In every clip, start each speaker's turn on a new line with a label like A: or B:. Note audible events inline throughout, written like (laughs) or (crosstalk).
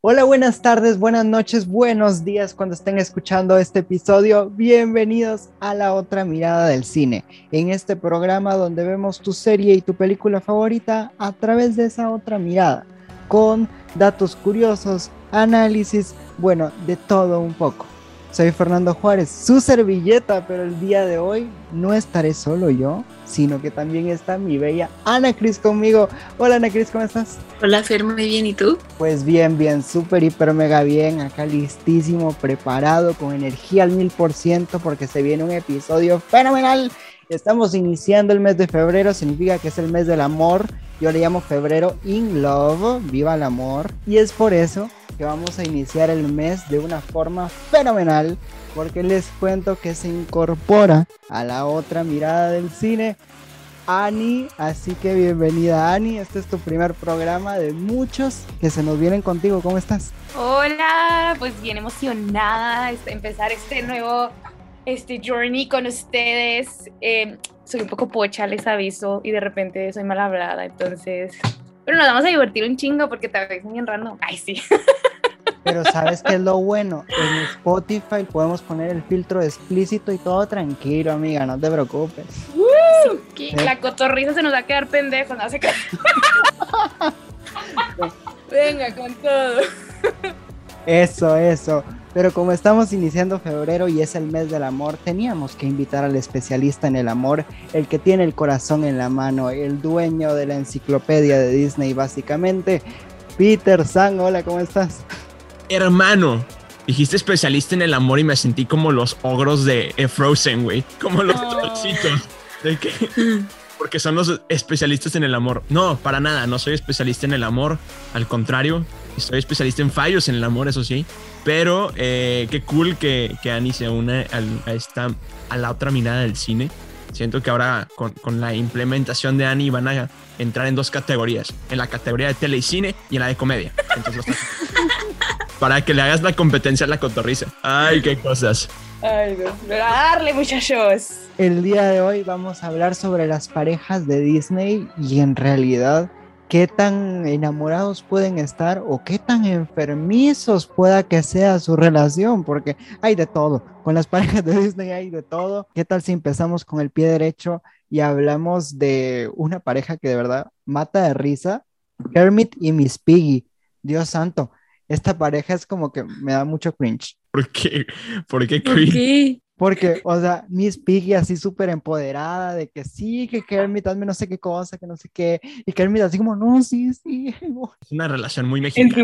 A: Hola, buenas tardes, buenas noches, buenos días cuando estén escuchando este episodio. Bienvenidos a la otra mirada del cine, en este programa donde vemos tu serie y tu película favorita a través de esa otra mirada, con datos curiosos, análisis, bueno, de todo un poco. Soy Fernando Juárez, su servilleta, pero el día de hoy no estaré solo yo, sino que también está mi bella Ana Cris conmigo. Hola Ana Cris, ¿cómo estás?
B: Hola Fer, muy bien, ¿y tú?
A: Pues bien, bien, súper, hiper, mega bien, acá listísimo, preparado, con energía al mil por ciento, porque se viene un episodio fenomenal. Estamos iniciando el mes de febrero, significa que es el mes del amor. Yo le llamo febrero in love, viva el amor. Y es por eso que vamos a iniciar el mes de una forma fenomenal, porque les cuento que se incorpora a la otra mirada del cine Ani, así que bienvenida Ani, este es tu primer programa de muchos que se nos vienen contigo, ¿cómo estás?
C: Hola, pues bien emocionada de empezar este nuevo este journey con ustedes. Eh, soy un poco pocha, les aviso, y de repente soy mal hablada, entonces... Pero nos vamos a divertir un chingo porque tal vez bien random. Ay, sí. (laughs)
A: Pero ¿sabes qué es lo bueno? En Spotify podemos poner el filtro explícito y todo tranquilo, amiga, no te preocupes.
C: Sí, La cotorriza se nos va a quedar pendejo, no. (laughs) Venga, con todo.
A: Eso, eso. Pero como estamos iniciando febrero y es el mes del amor, teníamos que invitar al especialista en el amor, el que tiene el corazón en la mano, el dueño de la enciclopedia de Disney básicamente, Peter Sang. Hola, ¿cómo estás?
D: Hermano, dijiste especialista en el amor y me sentí como los ogros de Frozen, güey. Como los trollcitos. ¿De qué? (laughs) Porque son los especialistas en el amor. No, para nada, no soy especialista en el amor. Al contrario, soy especialista en fallos en el amor, eso sí. Pero eh, qué cool que, que Annie se une a, esta, a la otra mirada del cine. Siento que ahora con, con, la implementación de Annie van a entrar en dos categorías. En la categoría de tele y cine y en la de comedia. Entonces, (laughs) para que le hagas la competencia a la cotorriza. Ay, qué cosas.
C: Ay, a darle, muchachos.
A: El día de hoy vamos a hablar sobre las parejas de Disney y en realidad qué tan enamorados pueden estar o qué tan enfermizos pueda que sea su relación, porque hay de todo. Con las (laughs) parejas de Disney hay de todo. ¿Qué tal si empezamos con el pie derecho y hablamos de una pareja que de verdad mata de risa? Kermit y Miss Piggy. Dios santo, esta pareja es como que me da mucho cringe.
D: ¿Por qué? ¿Por qué cringe?
A: Porque, o sea, Miss Piggy así súper empoderada de que sí, que Kermit hazme no sé qué cosa, que no sé qué. Y Kermit así como, no, sí, sí. (laughs)
D: Es una relación muy mexicana.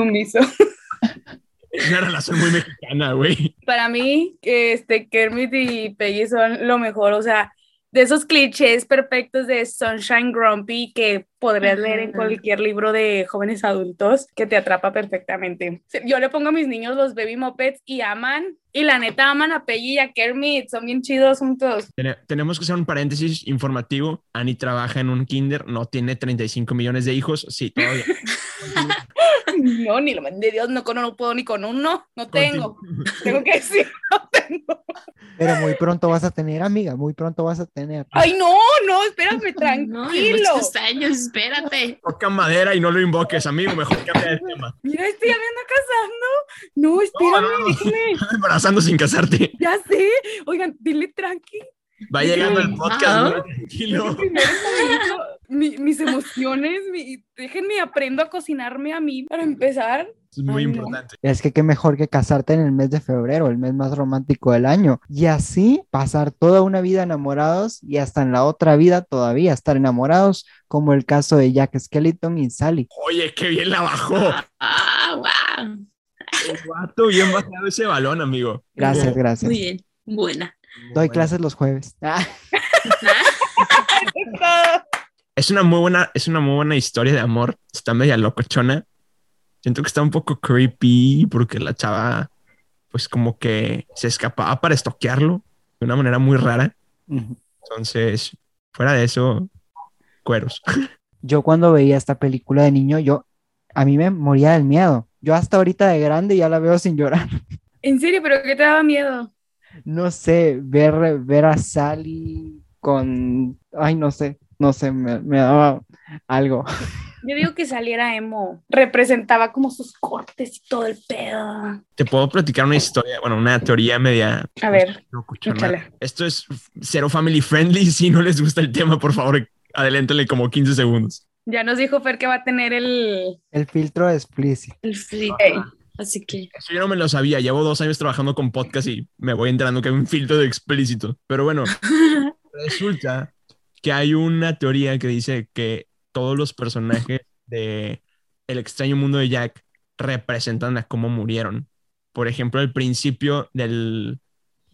D: Es una relación muy mexicana, güey.
C: Para mí, este, Kermit y Peggy son lo mejor, o sea, de esos clichés perfectos de Sunshine Grumpy que podrías leer en cualquier libro de jóvenes adultos que te atrapa perfectamente. Yo le pongo a mis niños los baby mopeds y aman, y la neta aman a Peggy y a Kermit, son bien chidos juntos.
D: tenemos que hacer un paréntesis informativo. Annie trabaja en un kinder, no tiene 35 millones de hijos, sí, todavía. (laughs) (laughs)
C: no, ni lo de Dios, no, no, puedo ni con uno, no tengo. tengo que decir, (laughs) no tengo.
A: Pero muy pronto vas a tener, amiga, muy pronto vas a tener.
C: Ay, no, no, espérame, (laughs) tranquilo.
B: No, años, espérate.
D: Toca madera y no lo invoques, amigo, mejor cambia de tema.
C: Mira, estoy ya me ando casando. No, espérame,
D: no, Embarazando sin casarte.
C: Ya sé. Oigan, dile tranqui.
D: Va llegando el podcast, tranquilo.
C: mis emociones, déjenme aprendo a cocinarme a mí para empezar.
D: Es muy importante.
A: Es que qué mejor que casarte en el mes de febrero, el mes más romántico del año. Y así pasar toda una vida enamorados y hasta en la otra vida todavía estar enamorados, como el caso de Jack Skellington y Sally.
D: Oye, qué bien la bajó.
B: Ah, wow.
D: El bien bajado ese balón, amigo.
A: Gracias, gracias.
B: Muy bien, buena.
A: Doy clases los jueves. (laughs)
D: es una muy buena, es una muy buena historia de amor. Está media locochona. Siento que está un poco creepy porque la chava, pues como que se escapaba para estoquearlo de una manera muy rara. Entonces, fuera de eso, cueros. (laughs)
A: Yo cuando veía esta película de niño, yo a mí me moría del miedo. Yo hasta ahorita de grande ya la veo sin llorar.
C: ¿En serio? ¿Pero qué te daba miedo?
A: No sé, ver, ver a Sally con, ay, no sé, no sé, me, me daba algo.
C: Yo digo que saliera emo. Representaba como sus cortes y todo el pedo.
D: Te puedo platicar una historia, bueno, una teoría media.
C: A ver.
D: Esto es cero family friendly. (laughs) Si no les gusta el tema, por favor, adelántale como 15 segundos.
C: Ya nos dijo Fer que va a tener el.
A: El filtro explícito.
B: El flip. Así que.
D: Eso yo no me lo sabía. Llevo dos años trabajando con podcast y me voy enterando que hay un filtro de explícito. Pero bueno, (laughs) resulta que hay una teoría que dice que todos los personajes de El extraño mundo de Jack representan a cómo murieron. Por ejemplo, al principio del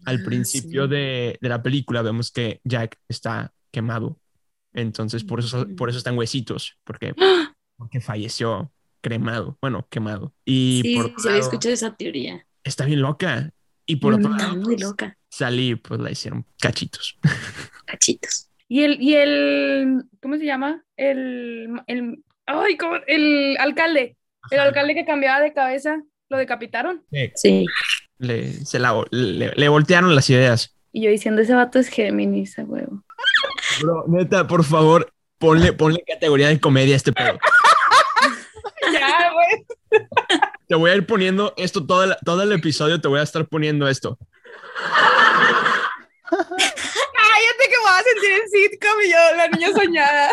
D: al
B: Ah,
D: principio
B: sí.
D: de, de la película vemos que Jack está quemado. Entonces, por eso, por eso están huesitos, porque, (gasps) porque falleció cremado, bueno, quemado. Y
B: sí,
D: por
B: sí, había
D: lado,
B: escuchado esa teoría.
D: está bien loca. Y por otro
B: Está
D: lado,
B: muy
D: pues,
B: loca.
D: salí, pues la hicieron cachitos. (laughs)
B: Cachitos.
C: Y el, y el, ¿cómo se llama? El, el, ay, ¿cómo? El alcalde, el alcalde que cambiaba de cabeza, lo decapitaron.
B: Sí.
D: Le, se la, le, le voltearon las ideas.
C: Y yo diciendo, ese vato es Géminis, a huevo.
D: Bro, neta, por favor, ponle, ponle categoría de comedia a este pedo. (laughs) Te voy a ir poniendo esto todo el, todo el episodio, te voy a estar poniendo esto.
C: Cállate que me voy a sentir en sitcom y yo, la niña soñada.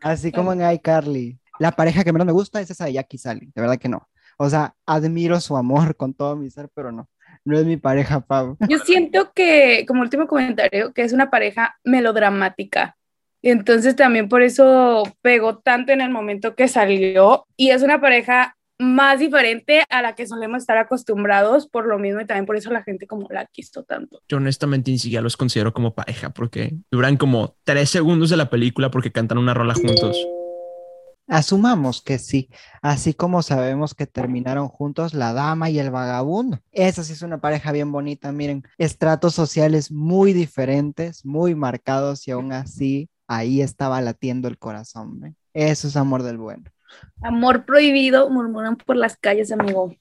A: Así como en iCarly. La pareja que menos me gusta es esa de Jack y Sally. De verdad que no. O sea, admiro su amor con todo mi ser, pero no. No es mi pareja, Pau.
C: Yo siento que, como último comentario, que es una pareja melodramática. Y entonces también por eso pegó tanto en el momento que salió. Y es una pareja más diferente a la que solemos estar acostumbrados, por lo mismo y también por eso la gente como la quiso tanto.
D: Yo honestamente ni siquiera los considero como pareja porque duran como tres segundos de la película porque cantan una rola juntos.
A: Asumamos que sí, así como sabemos que terminaron juntos la dama y el vagabundo. Esa sí es una pareja bien bonita, miren, estratos sociales muy diferentes, muy marcados y aún así ahí estaba latiendo el corazón. Eso es amor del bueno.
C: Amor prohibido, murmuran por las calles, amigo.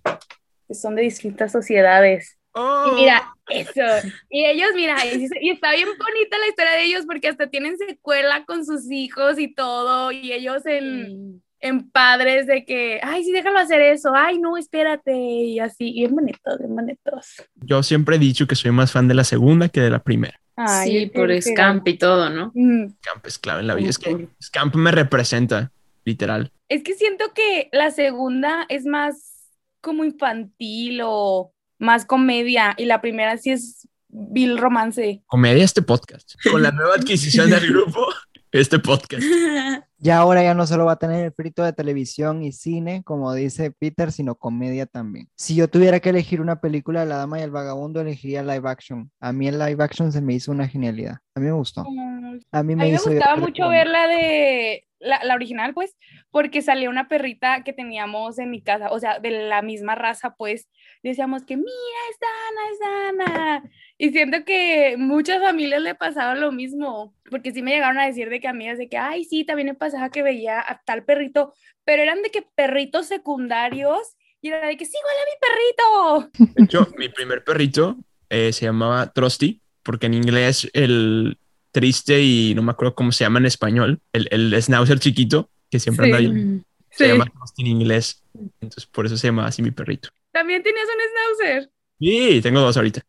C: Que son de distintas sociedades.
D: Oh,
C: Y mira, eso. Y ellos, mira, y, está bien bonita la historia de ellos porque hasta tienen secuela con sus hijos y todo. Y ellos en, en padres de que, ay, sí, déjalo hacer eso. Ay, no, espérate. Y así, y bien bonitos, bien bonitos.
D: Yo siempre he dicho que soy más fan de la segunda que de la primera.
C: Ay,
B: sí, por. Scamp y todo, ¿no?
C: Mm.
D: Scamp es clave en la vida. Es que. Scamp me representa, literal.
C: Es que siento que la segunda es más como infantil o más comedia. Y la primera sí es Bill romance.
D: Comedia este podcast. Con la nueva adquisición del (laughs) grupo, este podcast. (laughs)
A: Ya ahora ya no solo va a tener el frito de televisión y cine, como dice Peter, sino comedia también. Si yo tuviera que elegir una película de La Dama y el Vagabundo, elegiría live action. A mí el live action se me hizo una genialidad. A mí me gustó. A mí
C: A
A: me,
C: mí me
A: hizo
C: gustaba mucho ver la de la, la original, pues, porque salía una perrita que teníamos en mi casa, o sea, de la misma raza, pues, decíamos que mira, es Dana, es Dana. Y siento que muchas familias le pasaba lo mismo, porque sí me llegaron a decir de que amigas de que, ay, sí, también me pasaba que veía a tal perrito, pero eran de que perritos secundarios, y era de que sí, igual a mi perrito.
D: De hecho, mi primer perrito eh, se llamaba Trusty, porque en inglés el triste y no me acuerdo cómo se llama en español, el, el schnauzer chiquito, que siempre
C: Sí.
D: anda ahí, se
C: Sí.
D: llama Trusty en inglés. Entonces, por eso se llama así mi perrito.
C: También tenías un schnauzer.
D: Sí, tengo dos ahorita.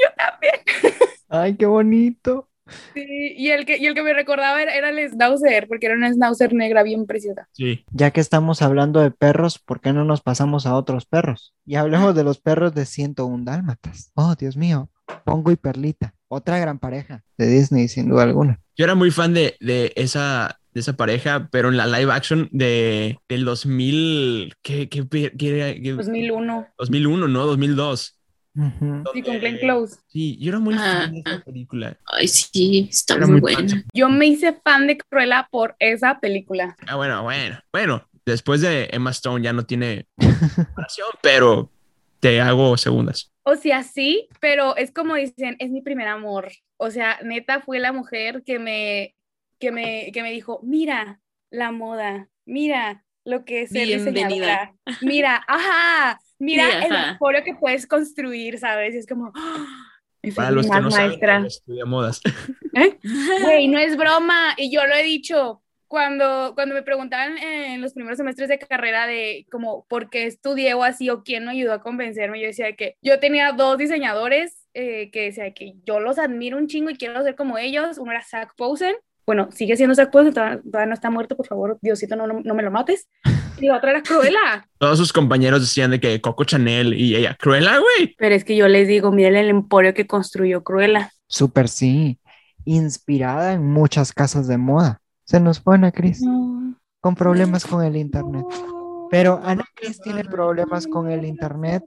C: Yo también. (laughs)
A: Ay, qué bonito.
C: Sí, y el que, y el que me recordaba era, era el schnauzer, porque era una schnauzer negra bien preciosa.
D: Sí.
A: Ya que estamos hablando de perros, ¿por qué no nos pasamos a otros perros? Y hablemos de los perros de 101 dálmatas. Oh, Dios mío. Pongo y Perlita. Otra gran pareja de Disney, sin duda alguna.
D: Yo era muy fan de, de esa, de esa pareja, pero en la live action de, del 2000, ¿qué, qué, qué- qué- qué-
C: 2001.
D: 2001, ¿no? 2002.
A: Ujú.
C: Sí, con Glenn Close.
D: Sí, yo era muy fan de
B: Ah,
D: esa película.
B: Ay, sí, está
D: Era
B: muy
D: muy
B: buena.
D: fan.
C: Yo me hice fan de Cruella por esa película.
D: Ah, bueno, bueno. Bueno, después de Emma Stone ya no tiene comparación, (laughs) pero te hago segundas.
C: O sea, sí, pero es como dicen, es mi primer amor. O sea, neta fue la mujer que me, que me, que me dijo, mira la moda, mira lo que es ser
B: Bienvenida.
C: diseñadora, mira, ajá, mira
B: Sí,
C: el emporio que puedes construir, ¿sabes? Y es como, ¡ah!
D: Para los que no saben,
C: maestra.
D: ella estudia modas. (laughs)
C: ¿Eh? Güey, no es broma, y yo lo he dicho, cuando, cuando me preguntaban en los primeros semestres de carrera de como por qué estudié o así o quién me ayudó a convencerme, yo decía que yo tenía dos diseñadores eh, que decía que yo los admiro un chingo y quiero ser como ellos. Uno era Zach Posen, bueno, sigue siendo Zach Posen, todavía, todavía no está muerto, por favor, Diosito, no, no, no me lo mates. Y la otra era Cruella. (laughs)
D: Todos sus compañeros decían de que Coco Chanel y ella, Cruella, güey.
C: Pero es que yo les digo, miren el emporio que construyó Cruella.
A: Súper sí. Inspirada en muchas casas de moda. Se nos fue Ana Cris con problemas con el internet. Pero Ana Cris tiene problemas con el internet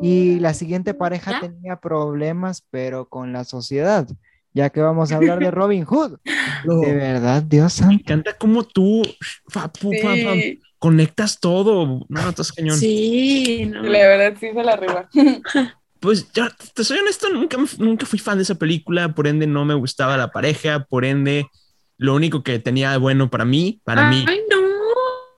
A: y la siguiente pareja
B: ¿Ya?
A: tenía problemas, pero con la sociedad, ya que vamos a hablar de (laughs) Robin Hood. De verdad, Dios
D: Me
A: santo.
D: encanta cómo tú fa, pu, fa, fa,
C: Sí,
D: conectas todo. No, estás cañón.
B: Sí, no.
C: la verdad sí se la arriba. (laughs)
D: Pues ya, te soy honesto, nunca, me- nunca fui fan de esa película, por ende no me gustaba la pareja, por ende lo único que tenía de bueno para mí, para mí,
B: Ay, no.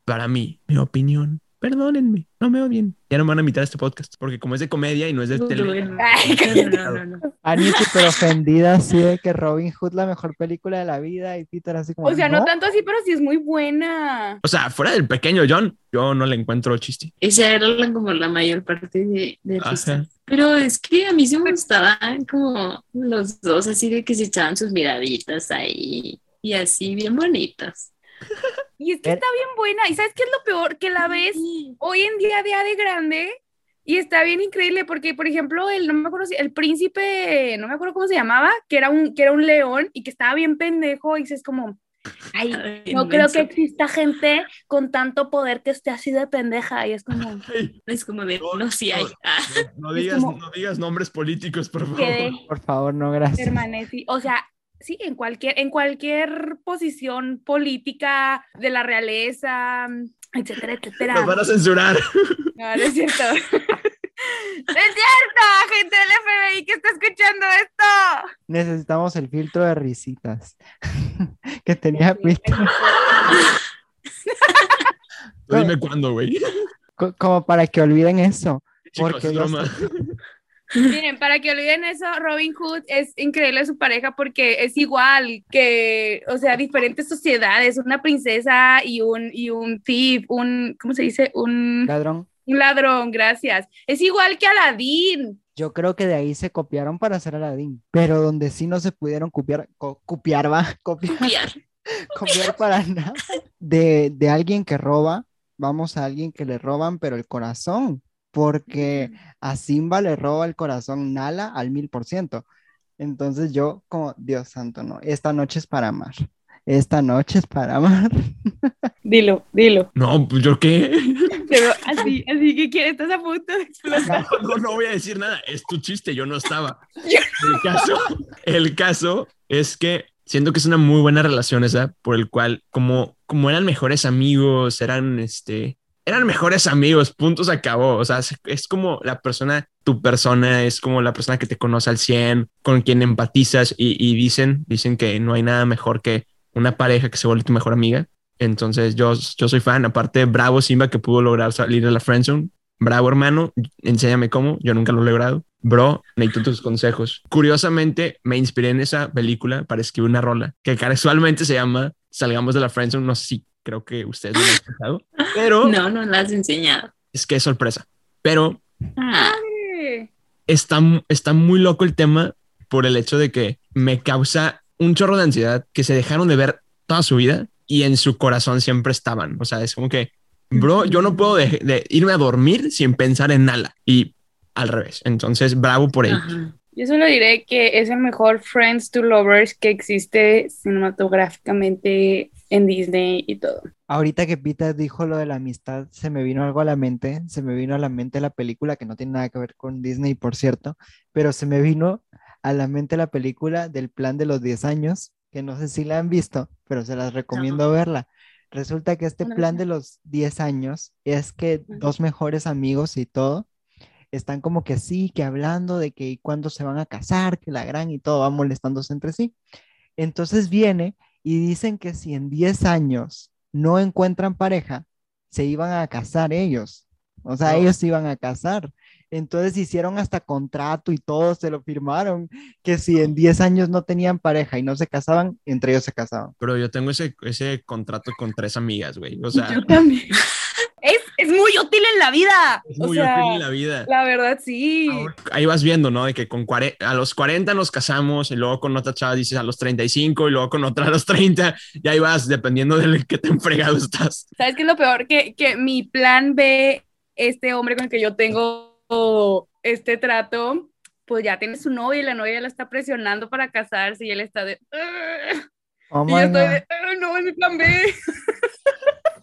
D: para mí, mi opinión, perdónenme, no me odien, ya no me van a invitar a este podcast, porque como es de comedia y no es de
B: No,
D: tele, (laughs)
B: no, no, no.
A: Annie súper ofendida así de que Robin Hood la mejor película de la vida y Peter así como,
C: O sea, no
A: "¿No?".
C: tanto así, pero sí es muy buena.
D: o sea, fuera del pequeño John, yo no le encuentro chiste.
B: Esa era como la mayor parte de, de. Pero es que a mí sí me gustaban como los dos, así de que se echaban sus miraditas ahí y así, bien bonitas. (laughs)
C: Y es que
A: Ver-
C: está bien buena. ¿Y sabes qué es lo peor? Que la ves hoy en día, día de grande, y está bien increíble porque, por ejemplo, el, no me acuerdo si, el príncipe, no me acuerdo cómo se llamaba, que era un, que era un león y que estaba bien pendejo, y dices como, ay,
B: Ay,
C: no creo que exista gente con tanto poder que esté así de pendeja, y es como, (laughs)
B: Es como de,
D: No,
B: no, sí hay.
D: no.
B: Ah,
D: No,
C: Es
D: digas,
C: como-
D: no digas nombres políticos, por favor.
C: que (laughs)
A: Por favor, no, gracias.
C: permanece, o sea... Sí, en cualquier, en cualquier posición política de la realeza, etcétera, etcétera.
D: Nos van a censurar.
C: No, no es cierto. no (laughs) es cierto, gente del FBI que está escuchando esto.
A: Necesitamos el filtro de risitas (laughs) que tenía
D: Tú (laughs) Dime cuándo, güey.
A: co- como para que olviden eso.
D: Chicos,
A: Porque
D: es
A: yo
D: broma.
C: Miren, para que olviden eso, Robin Hood es increíble su pareja porque es igual que, o sea, diferentes sociedades, una princesa y un, y un thief, un, ¿cómo se dice? Un,
A: Ladrón.
C: un ladrón, gracias. Es igual que Aladdin.
A: Yo creo que de ahí se copiaron para hacer Aladdin, pero donde sí no se pudieron copiar, co- copiar, va, (laughs) copiar,
B: copiar.
A: copiar para nada. De, de alguien que roba, vamos a alguien que le roban, pero el corazón, porque a Simba le roba el corazón Nala al mil por ciento. Entonces yo, como, Dios santo, no, esta noche es para amar. Esta noche es para amar. (laughs)
C: Dilo, dilo.
D: No, pues yo qué. (laughs)
C: Pero así, así que quieres, estás a punto de explotar. (laughs)
D: No, no voy a decir nada. Es tu chiste, yo no estaba. El caso, el caso es que siento que es una muy buena relación esa, por el cual, como, como eran mejores amigos, eran este. Eran mejores amigos, punto se acabó. O sea, es, como la persona, tu persona, es como la persona que te conoce al 100, con quien empatizas y, y dicen, dicen que no hay nada mejor que una pareja que se vuelve tu mejor amiga. Entonces yo, yo soy fan, aparte bravo Simba que pudo lograr salir de la friendzone. Bravo hermano, enséñame cómo, yo nunca lo he logrado. Bro, necesito tus consejos. Curiosamente, me inspiré en esa película para escribir una rola que casualmente se llama Salgamos de la friendzone. No sé si creo que ustedes lo han escuchado, (laughs) pero
B: No, no la has enseñado.
D: es que es sorpresa. Pero
B: Ah,
D: está, está muy loco el tema por el hecho de que me causa un chorro de ansiedad que se dejaron de ver toda su vida y en su corazón siempre estaban. O sea, es como que, bro, yo no puedo de, de irme a dormir sin pensar en Nala y al revés. Entonces, bravo por ello.
C: Yo solo diré que es el mejor Friends to Lovers que existe cinematográficamente en Disney y todo.
A: Ahorita que Peter dijo lo de la amistad, se me vino algo a la mente, se me vino a la mente la película que no tiene nada que ver con Disney, por cierto, pero se me vino a la mente la película del plan de los 10 años, que no sé si la han visto, pero se las recomiendo verla. Resulta que este
C: No,
A: plan
C: no.
A: de los 10 años es que dos mejores amigos y todo están como que sí, que hablando de que cuándo se van a casar, que la gran y todo, van molestándose entre sí. Entonces viene y dicen que si en 10 años no encuentran pareja, se iban a casar ellos. O sea,
D: No.
A: ellos se iban a casar. Entonces hicieron hasta contrato y todo, se lo firmaron, que si en 10 años no tenían pareja y no se casaban, entre ellos se casaban.
D: Pero yo tengo ese, ese contrato con tres amigas, güey. O (laughs) sea,
C: Yo también. Es, muy útil en la vida.
D: es
C: o
D: muy
C: sea,
D: útil en la vida.
C: La verdad, sí.
D: Ahí vas viendo, ¿no? De que con cuare- a los 40 nos casamos y luego con otra chava dices a los 35 y luego con otra a los 30 y ahí vas dependiendo de qué tan fregado estás.
C: ¿Sabes qué es lo peor? Que, que mi plan B, este hombre con el que yo tengo este trato, pues ya tiene su novia y la novia la está presionando para casarse y él está de...
A: Oh
C: y yo
A: my
C: estoy de... "Ugh, no, es mi plan B. (laughs)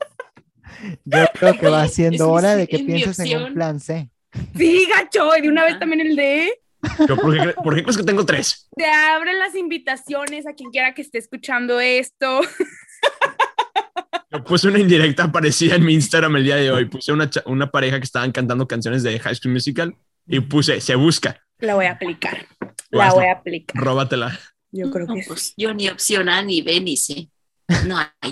A: Yo creo que va siendo hora de que pienses en un plan C.
C: Sí, gacho. Y de una vez también el D.
D: Yo, ¿por, qué, por qué crees que tengo tres?
C: Te abren las invitaciones a quien quiera que esté escuchando esto.
D: Yo puse una indirecta parecida en mi Instagram el día de hoy. Puse una, una pareja que estaban cantando canciones de High School Musical y puse, se busca,
C: La voy a aplicar. La voy a aplicar.
D: róbatela.
C: Yo creo
B: No,
C: que sí.
B: pues yo ni opción A ni B ni C. No hay.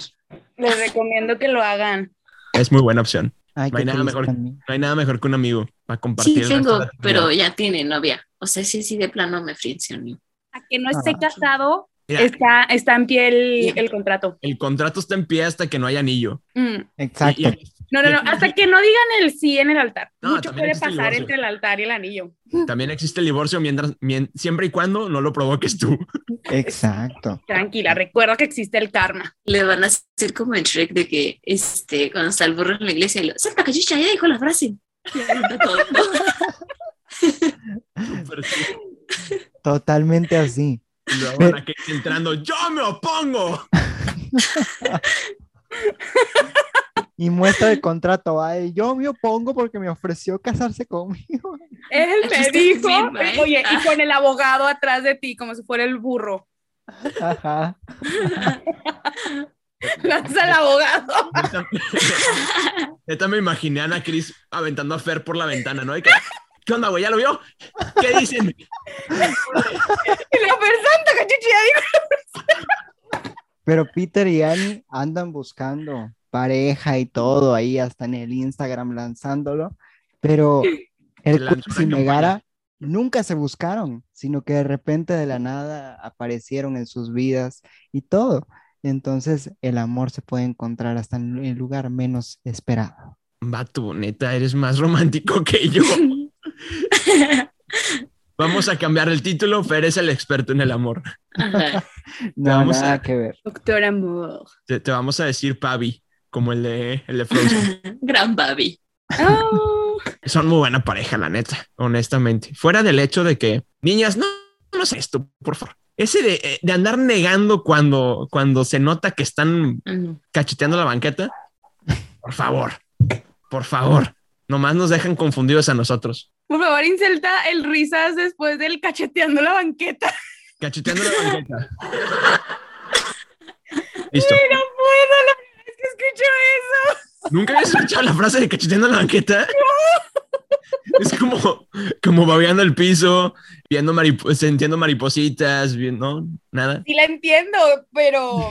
C: Les recomiendo que lo hagan.
D: Es muy buena opción.
A: Ay,
D: No hay nada mejor. No hay nada mejor que un amigo para compartir.
B: Sí tengo, pero ya tiene novia. O sea, sí, sí, de plano me friccionó.
C: A que no esté
A: Ah.
C: casado,
D: Mira,
C: está, está en pie el, contrato.
D: el contrato está en pie hasta que no haya anillo.
C: Mm.
A: Exacto.
D: Y- y-
C: No, no, no, hasta que no digan el sí en el altar.
D: No,
C: Mucho puede
D: el
C: pasar entre el altar y el anillo.
D: También existe el divorcio mientras, mien- siempre y cuando no lo provoques tú.
A: Exacto. (laughs)
C: Tranquila, recuerda que existe el karma.
B: Le van a hacer como en Shrek de que este, cuando está el burro en la iglesia y lo, Santa Cachucha ya dijo la frase. (laughs)
A: Totalmente así.
D: Y luego van aquí entrando, yo me opongo. (laughs)
A: Y muestra el contrato. Ay, yo me opongo porque me ofreció casarse conmigo.
C: Él
B: Aquí
C: me dijo,
B: ¿eh?
C: oye, y con el abogado atrás de ti, como si fuera el burro.
A: Ajá. (laughs)
C: Lanza al abogado.
D: Neta- Neta me imaginé a Ana Cris aventando a Fer por la ventana, ¿no? De que, ¿Qué onda, güey? ¿Ya lo vio? ¿Qué dicen?
C: Y la persona, cachuchi, ya dijo.
A: Pero Peter y Annie andan buscando pareja y todo ahí, hasta en el Instagram lanzándolo. Pero el
D: una
A: y Megara nunca se buscaron, sino que de repente de la nada aparecieron en sus vidas y todo. Entonces el amor se puede encontrar hasta en el lugar menos esperado.
D: Vato, neta, eres más romántico que yo. (laughs) Vamos a cambiar el título. Fer es el experto en el amor.
B: Ajá. (laughs)
A: No,
D: Vamos
A: nada
D: a-
A: que ver.
C: Doctor Amor.
D: Te, te vamos a decir Pavi, como el de, el de Frozen. (laughs)
B: Gran Babi.
C: Oh,
D: Son muy buena pareja, la neta, honestamente. Fuera del hecho de que, niñas, no, no sé esto, por favor. Ese de, eh, de andar negando cuando, cuando se nota que están cacheteando la banqueta, por favor, por favor, nomás nos dejan confundidos a nosotros.
C: por favor, inserta el risas después del cacheteando la banqueta.
D: Cacheteando la banqueta. (laughs) Listo.
C: No puedo, que escucho eso.
D: ¿Nunca habías escuchado la frase de cacheteando la banqueta? Es como, como babeando el piso, viendo maripo- sintiendo maripositas, viendo, ¿no? Nada.
C: Sí la entiendo, pero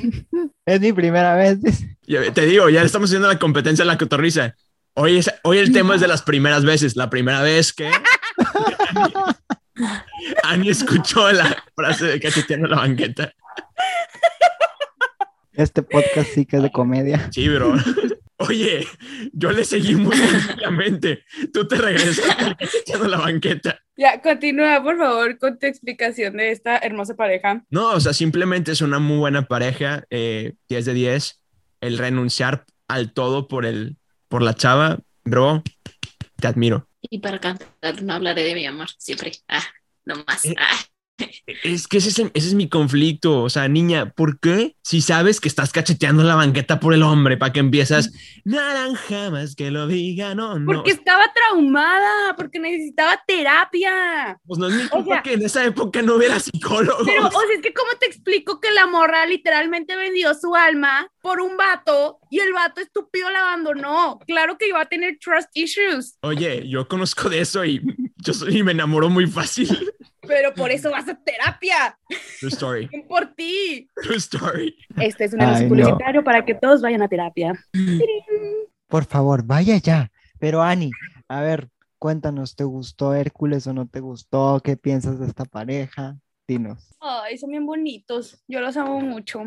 A: Es mi primera vez.
D: Ya- Te digo, ya estamos haciendo la competencia de la cotorriza. Hoy, es, hoy el tema es de las primeras veces. La primera vez que (laughs) Ani escuchó la frase de cacheteando la banqueta.
A: Este podcast sí que es de comedia.
D: Sí, bro. (laughs) Oye, yo le seguí muy tranquilamente. Tú te regresas cacheteando la banqueta.
C: ya, continúa, por favor, con tu explicación de esta hermosa pareja.
D: No, o sea, simplemente es una muy buena pareja. eh, 10 de 10. El renunciar al todo por, el, por la chava, bro, te admiro.
B: Y para cantar no hablaré de mi amor, siempre. Ah, no más.
D: Eh.
B: Ah.
D: Es que ese es, ese es mi conflicto. O sea, niña, ¿por qué? Si sabes que estás cacheteando la banqueta por el hombre para que empiezas, naranja más que lo diga, no, no.
C: Porque estaba traumada, porque necesitaba terapia.
D: Pues no es mi culpa
C: sea-
D: que en esa época no hubiera psicólogo.
C: Pero, o sea, es que ¿cómo te explico que la morra literalmente vendió su alma por un vato y el vato estúpido la abandonó? Claro que iba a tener trust issues,
D: Oye, yo conozco de eso y (laughs) yo soy, y me enamoro muy fácil.
C: Pero por eso vas a terapia,
D: True story.
C: bien por ti.
D: True story.
C: Este es un anuncio
A: no.
C: publicitario para que todos vayan a terapia.
A: Por favor, vaya ya. Pero Ani, a ver, Cuéntanos, ¿te gustó Hércules o no te gustó? ¿Qué piensas de esta pareja? Dinos.
C: Ay, son bien bonitos. Yo los amo mucho.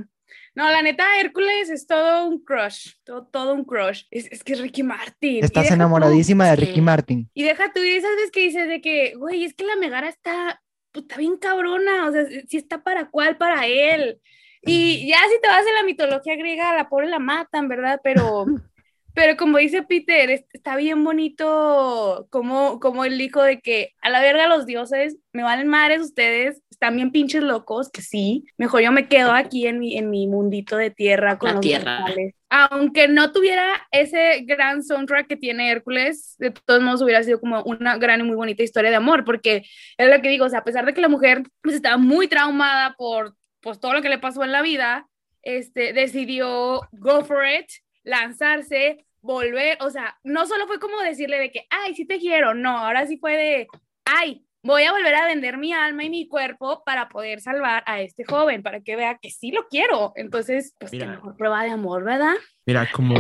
C: No, la neta, Hércules es todo un crush, todo, todo un crush. Es, es que es Ricky Martin.
A: Estás
C: tú-
A: enamoradísima de
B: Sí.
A: Ricky Martin.
C: Y deja tú, y esas veces que dices de que, güey, es que la Megara está, pues, está bien cabrona, o sea, si está para cuál, para él. Y ya si te vas a la mitología griega, la pobre la matan, ¿verdad? Pero, (laughs) pero como dice Peter, es- está bien bonito como, como él dijo de que a la verga los dioses, me valen madres ustedes, están bien pinches locos, que sí, mejor yo me quedo aquí en mi, en mi mundito de tierra con
B: La
C: los
B: tierra.
C: mortales. Aunque no tuviera ese gran soundtrack que tiene Hércules, de todos modos hubiera sido como una gran y muy bonita historia de amor, porque es lo que digo, o sea, a pesar de que la mujer pues estaba muy traumada por pues todo lo que le pasó en la vida, este, decidió go for it, lanzarse, volver, o sea, no solo fue como decirle de que, ay, sí te quiero, no, ahora sí fue de, ay, voy a volver a vender mi alma y mi cuerpo para poder salvar a este joven, para que vea que sí lo quiero. Entonces, pues qué
D: Mira.
C: mejor prueba de amor, ¿verdad?
D: Mira, como,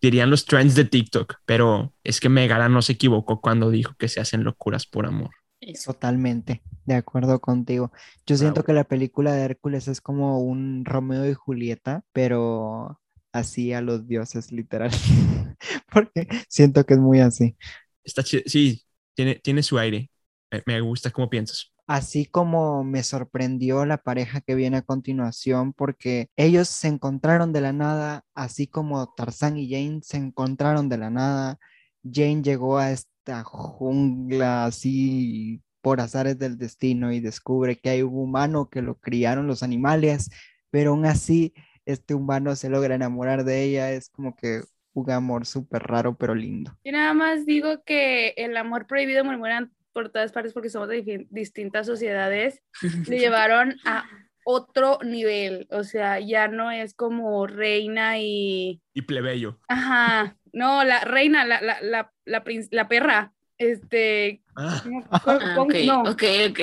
D: dirían los trends de TikTok, pero es que Megara no se equivocó cuando dijo que se hacen locuras por amor.
B: Eso.
A: Totalmente, de acuerdo contigo. Yo siento que la película de Hércules es como un Romeo y Julieta, pero así a los dioses, literal. (laughs) Porque siento que es muy así.
D: Está sí, tiene, tiene su aire. Me, me gusta cómo piensas.
A: Así como me sorprendió la pareja que viene a continuación, porque ellos se encontraron de la nada, así como Tarzán y Jane se encontraron de la nada. Jane llegó a esta jungla así por azares del destino y descubre que hay un humano que lo criaron los animales, pero aún así este humano se logra enamorar de ella. Es como que un amor súper raro, pero lindo.
C: Yo nada más digo que el amor prohibido murmuran por todas partes porque somos de distintas sociedades, (laughs) le llevaron a otro nivel, o sea, ya no es como reina y,
D: Y plebeyo.
C: ajá, no, la reina, la, la, la, la, prin- la perra, este,
D: Ah,
C: ¿cómo-
B: Ah,
C: cómo-
B: ok,
C: no,
B: ok, ok.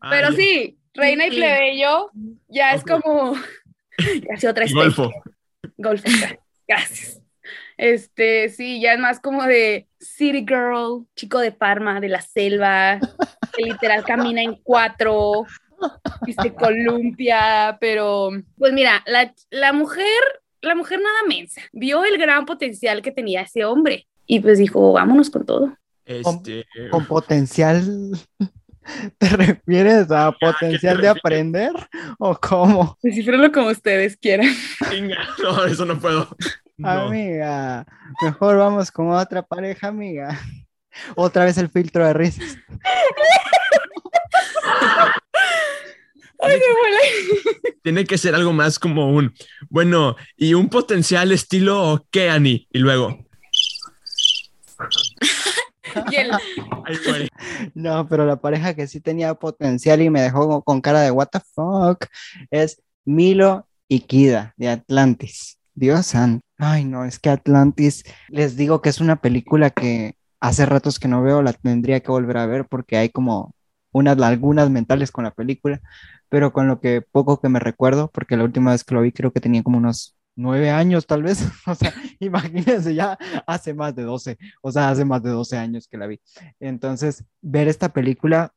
D: ah,
C: pero
D: ya.
C: sí, reina y plebeyo, ya es como, (laughs) casi otra especie.
D: Golfo.
C: Golfo, gra- gracias. Este, sí, ya es más como de City Girl, chico de Parma, de la selva, que literal camina en cuatro, y se columpia, pero pues mira, la, la mujer, la mujer nada mensa, vio el gran potencial que tenía ese hombre y pues dijo, vámonos con todo.
D: Este,
A: Con potencial, (laughs) ¿te refieres a
D: ¿a qué te
A: potencial de aprender o cómo?
C: Descifrenlo como ustedes quieran.
D: Venga, no, eso no puedo. No.
A: Amiga, mejor vamos con otra pareja, amiga. (laughs) Otra vez el filtro de risas.
C: Ay, (laughs)
D: Tiene que ser algo más como un, bueno, y un potencial estilo qué, Ani. Y luego, (laughs)
C: y el-.
A: No, pero la pareja que sí tenía potencial y me dejó con cara de what the fuck es Milo y Kida de Atlantis. Dios santo. Ay, no, es que Atlantis, les digo que es una película que hace ratos que no veo, la tendría que volver a ver porque hay como unas lagunas mentales con la película, pero con lo que poco que me recuerdo, porque la última vez que lo vi creo que tenía como unos nueve años tal vez, (laughs) o sea, imagínense ya hace más de 12, o sea, hace más de 12 años que la vi. Entonces, ver esta película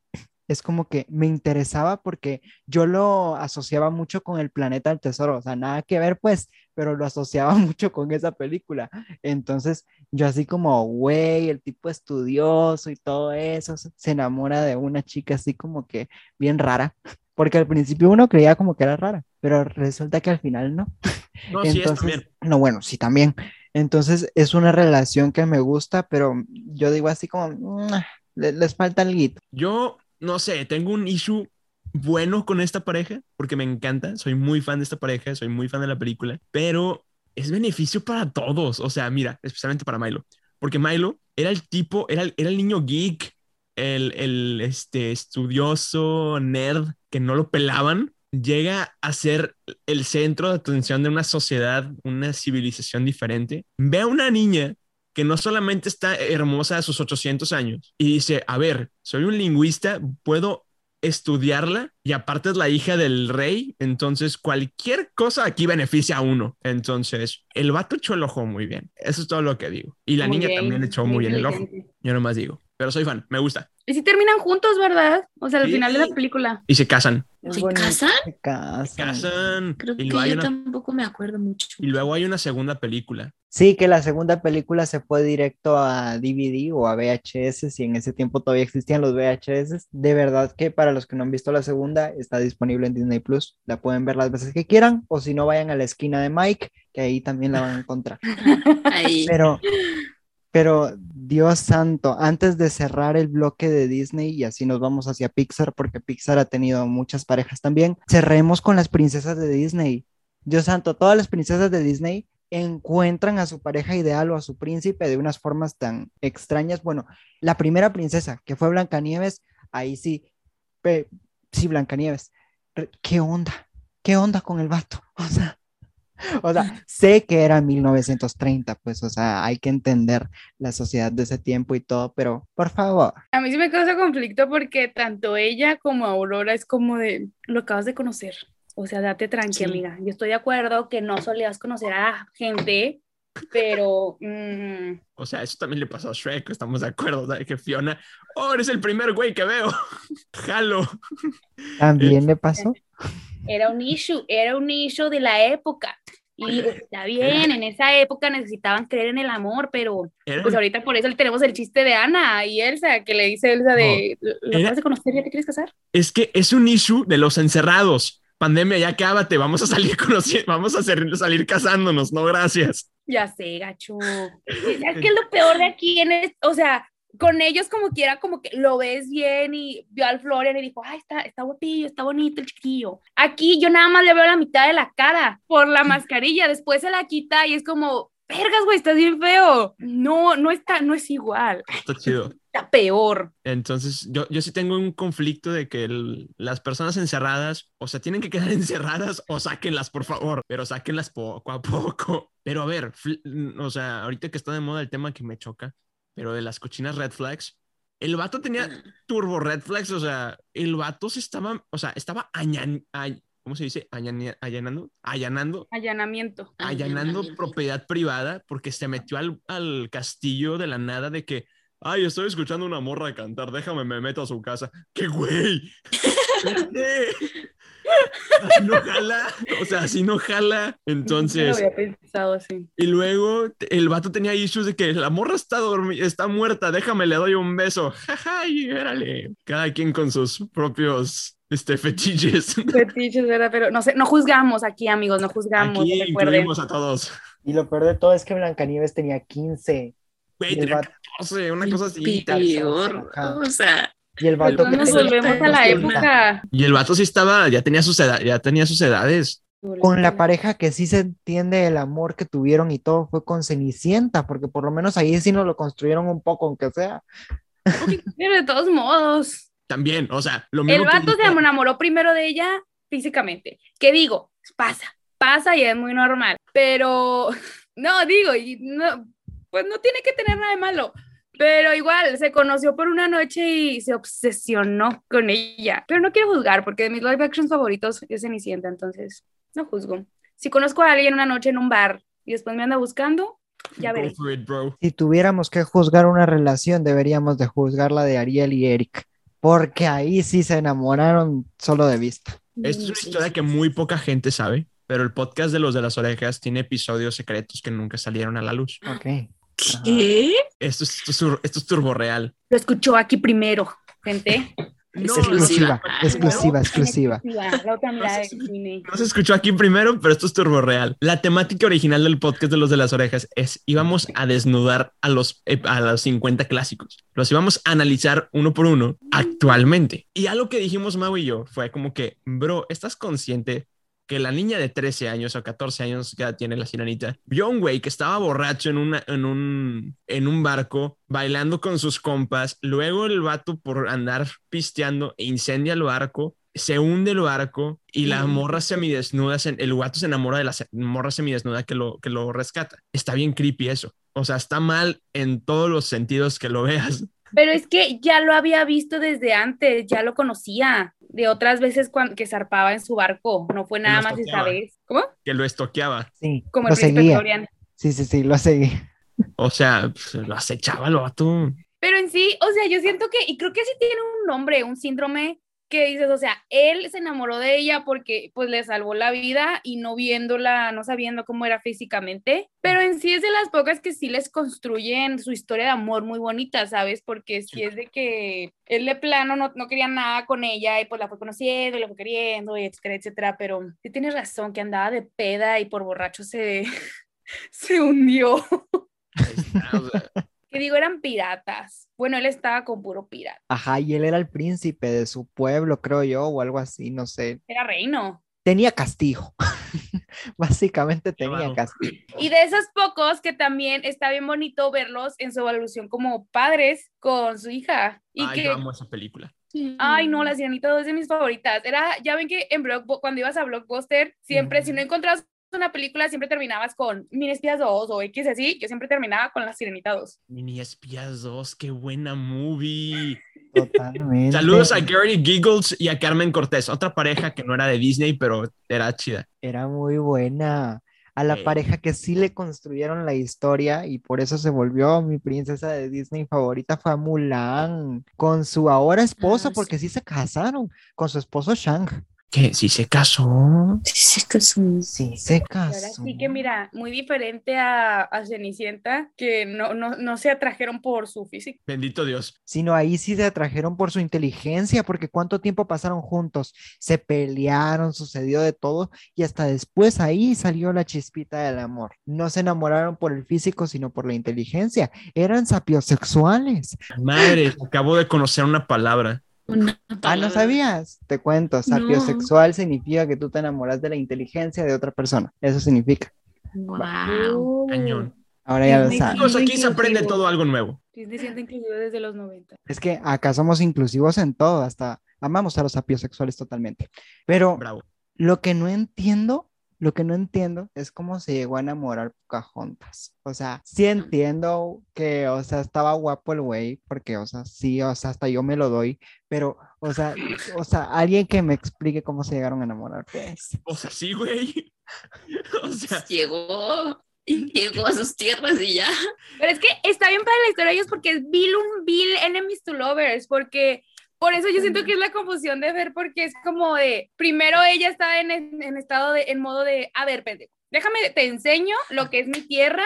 A: es como que me interesaba porque yo lo asociaba mucho con el planeta del tesoro, o sea, nada que ver pues, pero lo asociaba (laughs) mucho con esa película. Entonces, yo así como, güey, el tipo estudioso y todo eso, se enamora de una chica así como que bien rara, (laughs) porque al principio uno creía como que era rara, pero resulta que al final no. (laughs)
D: No, sí es
A: Entonces,
D: también.
A: no, bueno, sí, también. Entonces, es una relación que me gusta, pero yo digo así como, "Mm, le- les falta algo.
D: Yo, no sé, tengo un issue bueno con esta pareja porque me encanta. Soy muy fan de esta pareja, soy muy fan de la película, pero es beneficio para todos. O sea, mira, especialmente para Milo, porque Milo era el tipo, era el, era el niño geek, el, el este, estudioso nerd que no lo pelaban. Llega a ser el centro de atención de una sociedad, una civilización diferente. Ve a una niña que no solamente está hermosa a sus 800 años y dice, a ver, soy un lingüista, puedo estudiarla y aparte es la hija del rey, entonces cualquier cosa aquí beneficia a uno. Entonces, el vato echó el ojo muy bien. Eso es todo lo que digo. Y la
C: Muy
D: niña
C: bien,
D: también echó
C: muy
D: muy bien el ojo. Yo nomás digo. Pero soy fan, me gusta.
C: Y si terminan juntos, ¿verdad? O sea, al
D: Sí.
C: final de la película.
D: Y se casan.
B: ¿Se casan?
A: Se casan.
D: Se casan.
B: Creo que yo
D: una,
B: tampoco me acuerdo mucho.
D: y luego hay una segunda película.
A: Sí, que la segunda película se fue directo a DVD o a VHS, si en ese tiempo todavía existían los VHS. De verdad que para los que no han visto la segunda, está disponible en Disney Plus. La pueden ver las veces que quieran, o si no, vayan a la esquina de Mike, que ahí también la van a encontrar. (laughs)
B: Ahí.
A: Pero, pero Dios santo, antes de cerrar el bloque de Disney y así nos vamos hacia Pixar, porque Pixar ha tenido muchas parejas también, cerremos con las princesas de Disney. Dios santo, todas las princesas de Disney encuentran a su pareja ideal o a su príncipe de unas formas tan extrañas. Bueno, la primera princesa, que fue Blancanieves, ahí sí, sí, Blancanieves. ¿Qué onda? ¿Qué onda con el vato? O sea, o sea, sé que era 1930, pues, o sea, hay que entender la sociedad de ese tiempo y todo, pero por favor,
C: A mí sí me causa conflicto porque tanto ella como Aurora es como de, lo acabas de conocer. O sea, date tranqui,
B: Sí.
C: amiga. Yo estoy de acuerdo que no solías conocer a gente, pero mm,
D: O sea, eso también le pasó a Shrek, estamos de acuerdo, ¿sabes? Que Fiona, oh, eres el primer güey que veo. (laughs) Jalo.
A: ¿también le pasó?
C: era un issue, era un issue de la época. Y está bien, en esa época necesitaban creer en el amor, pero
D: Era
C: pues ahorita por eso tenemos el chiste de Ana y Elsa, que le dice Elsa de, ¿lo
D: Era-
C: de conocer? ¿Ya te quieres casar?
D: Es que es un issue de los encerrados. Pandemia, ya cábate, vamos a salir (laughs) conociendo, vamos a hacer- salir casándonos, no gracias.
C: Ya sé, gacho. (laughs) Es que es lo peor de aquí, en es- o sea, con ellos como quiera, como que lo ves bien y vio al Florian y dijo, ay, está, está guapillo, está bonito el chiquillo. Aquí yo nada más le veo la mitad de la cara por la mascarilla, después se la quita y es como, vergas, güey, estás bien feo. No, no está, no es igual,
D: Está chido. (laughs)
C: está peor.
D: Entonces, yo, yo sí tengo un conflicto de que el- las personas encerradas, o sea, tienen que quedar (laughs) encerradas o sáquenlas, por favor, pero sáquenlas poco a poco. Pero a ver, fl- o sea, ahorita que está de moda el tema que me choca, pero de las cochinas red flags, el vato tenía turbo red flags, o sea, el vato se estaba, o sea, estaba añan, ay- ¿cómo se dice? Allanando, allanando,
C: Allanamiento.
D: allanando
B: Allanamiento.
D: propiedad privada porque se metió al, al castillo de la nada de que, ay, estoy escuchando una morra cantar, déjame, me meto a su casa. ¡Qué güey! ¿Qué? Así no jala, o sea, así no jala. Entonces,
C: lo había pensado así.
D: y luego el vato tenía issues de que la morra está, dormi- está muerta, déjame, le doy un beso. Jaja, y órale. Cada quien con sus propios este, fetiches.
C: Fetiches, ¿verdad? Pero no sé, no juzgamos aquí, amigos, no juzgamos,
D: Aquí incluimos a todos.
A: Y lo peor de todo es que Blancanieves tenía 15
D: Güey,
A: Y el
D: tenía
A: vato-
D: 14, una cosa así.
B: Peor. O sea,
A: y el vato que
C: nos volvemos a la
A: 30.
C: época.
D: Y el vato sí estaba, ya tenía sus, edad- ya tenía sus edades.
A: Con la pareja que sí se entiende el amor que tuvieron y todo fue con Cenicienta, porque por lo menos ahí sí nos lo construyeron un poco, aunque sea.
C: Pero de todos modos,
D: También, o sea, lo mismo
C: el
D: que
C: vato se
D: dijo-
C: enamoró primero de ella físicamente. ¿Qué digo? Pasa, pasa y es muy normal. Pero, (laughs) no, digo, y no, pues no tiene que tener nada de malo. Pero igual, se conoció por una noche y se obsesionó con ella. Pero no quiero juzgar, porque de mis live actions favoritos es Cenicienta, entonces no juzgo. Si conozco a alguien una noche en un bar y después me anda buscando, ya veré.
D: it, bro.
A: Si tuviéramos que juzgar una relación, deberíamos de juzgar la de Ariel y Eric, porque ahí sí se enamoraron solo de vista.
D: Esta es una historia que muy poca gente sabe, pero el podcast de los de las orejas tiene episodios secretos que nunca salieron a la luz.
A: Ok.
B: ¿Qué?
D: Esto es, esto es, esto es turbo real.
C: Lo escuchó aquí primero, gente.
D: No,
A: exclusiva,
B: Ah,
A: exclusiva,
C: En
A: exclusiva.
D: No se escuchó aquí primero, pero esto es turbo real. La temática original del podcast de los de las orejas es íbamos a desnudar a los, eh, a los 50 clásicos. Los íbamos a analizar uno por uno actualmente. Y algo que dijimos Mau y yo fue como que, bro, ¿estás consciente que la niña de 13 años o 14 años que ya tiene la sirenita un güey que estaba borracho en, una, en, un, en un barco bailando con sus compas? Luego el vato por andar pisteando incendia el barco se hunde el barco y la morra semidesnuda, se- el guato se enamora de la morra semidesnuda que lo, que lo rescata. Está bien creepy eso. O sea, está mal en todos los sentidos que lo veas.
C: Pero es que ya lo había visto desde antes, ya lo conocía de otras veces cuando, que zarpaba en su barco, no fue nada
D: lo
C: más esta vez. ¿Cómo?
D: Que lo estoqueaba.
A: Sí,
C: Como
A: lo
C: el príncipe
A: seguía. Sí, sí, sí, lo seguí.
D: O sea, pues, lo acechaba el vato.
C: Pero en sí, o sea, yo siento que, y creo que sí tiene un nombre, un síndrome que dices, o sea, él se enamoró de ella porque pues le salvó la vida y no viéndola, no sabiendo cómo era físicamente, pero en sí es de las pocas que sí les construyen su historia de amor muy bonita, ¿sabes? Porque sí es de que él de plano no, no quería nada con ella y pues la fue conociendo y la fue queriendo y etcétera, etcétera, pero sí tienes razón que andaba de peda y por borracho se, (laughs) se hundió. Que digo, eran piratas. Bueno, él estaba con puro pirata.
A: Ajá, y él era el príncipe de su pueblo, creo yo, o algo así, no sé.
C: Era reino.
A: Tenía castigo. (laughs) Básicamente tenía castigo.
C: Y de esos pocos que también está bien bonito verlos en su evolución como padres con su hija. Y
D: Ay,
C: que,
D: yo amo esa película.
C: ay no, la Sirenita 2 es de mis favoritas. Era, ya ven que en Blockbu- cuando ibas a Blockbuster, siempre, si no encontrabas una película, siempre terminabas con Mini Espías 2 o X así. Yo siempre terminaba con la Sirenita 2.
D: Mini Espías 2, qué buena movie.
A: Totalmente.
D: Saludos a Gary Giggles y a Carmen Cortés, otra pareja que no era de Disney, pero era chida.
A: Era muy buena. A la
D: Sí.
A: pareja que sí le construyeron la historia y por eso se volvió mi princesa de Disney favorita fue a Mulan con su ahora esposo
B: Ah,
A: porque sí se casaron con su esposo Shang.
D: Que sí se casó.
B: Sí, es un-
A: Sí se
C: Y ahora
A: casó.
C: sí que mira, muy diferente a, a Cenicienta, que no, no, no se atrajeron por su físico.
D: Bendito Dios.
A: Sino ahí sí se atrajeron por su inteligencia, porque cuánto tiempo pasaron juntos, se pelearon, sucedió de todo y hasta después ahí salió la chispita del amor. No se enamoraron por el físico, sino por la inteligencia. Eran sapiosexuales.
D: Madre, acabo de conocer una palabra.
B: Una
A: Ah, ¿no sabías? Te cuento, sapiosexual significa que tú te enamoras de la inteligencia de otra persona. Eso significa.
B: Wow.
D: Cañón.
A: Ahora ya lo sabes.
D: Aquí se
C: inclusivo.
D: aprende todo algo nuevo.
C: Disney siente inclusive desde los 90.
A: Es que acá somos inclusivos en todo, hasta amamos a los sapiosexuales totalmente. Pero
D: Bravo.
A: Lo que no entiendo, lo que no entiendo es cómo se llegó a enamorar Pocahontas. O sea, sí entiendo que, o sea, estaba guapo el güey, porque, o sea, sí, o sea, hasta yo me lo doy, pero, o sea, o sea, alguien que me explique cómo se llegaron a enamorar, pues.
D: O sea, sí, güey. (laughs) O sea,
B: Llegó, llegó a sus tierras y ya.
C: Pero es que está bien para la historia de ellos porque es Bill un Bill enemies to lovers, porque por eso yo siento que es la confusión de ver, porque es como de, primero ella está en, en estado de, en modo de, a ver, pendejo, déjame, te enseño lo que es mi tierra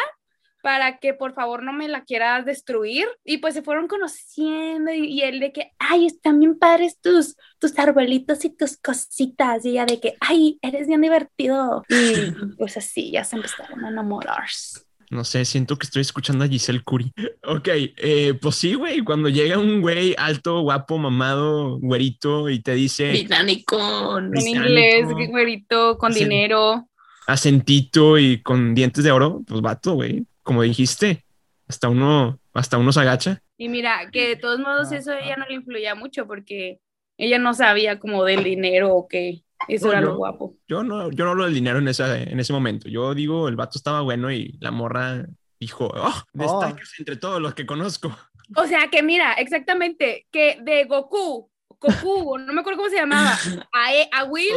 C: para que por favor no me la quieras destruir. Y pues se fueron conociendo y, y él de que, ay, están bien padres tus, tus arbolitos y tus cositas. Y ella de que, ay, eres bien divertido. Y pues así, ya se empezaron a enamorarse.
D: No sé, siento que estoy escuchando a Giselle Curi. (laughs) Ok, eh, pues sí, güey. Cuando llega un güey alto, guapo, mamado, güerito y te dice
B: Británico.
C: En inglés, güerito, con dinero.
D: acentito y con dientes de oro, pues vato, güey. Como dijiste, hasta uno, hasta uno se agacha.
C: Y mira, que de todos modos eso a ella no le influía mucho porque ella no sabía como del dinero o que eso
D: No,
C: era
D: yo-
C: lo guapo.
D: Yo no, yo no hablo del dinero en, esa, en ese momento. Yo digo, el vato estaba bueno y la morra dijo, oh, destacas entre todos los que conozco.
C: O sea, que mira, exactamente, que de Goku, Goku, (laughs) no me acuerdo cómo se llamaba, a, E- a Will,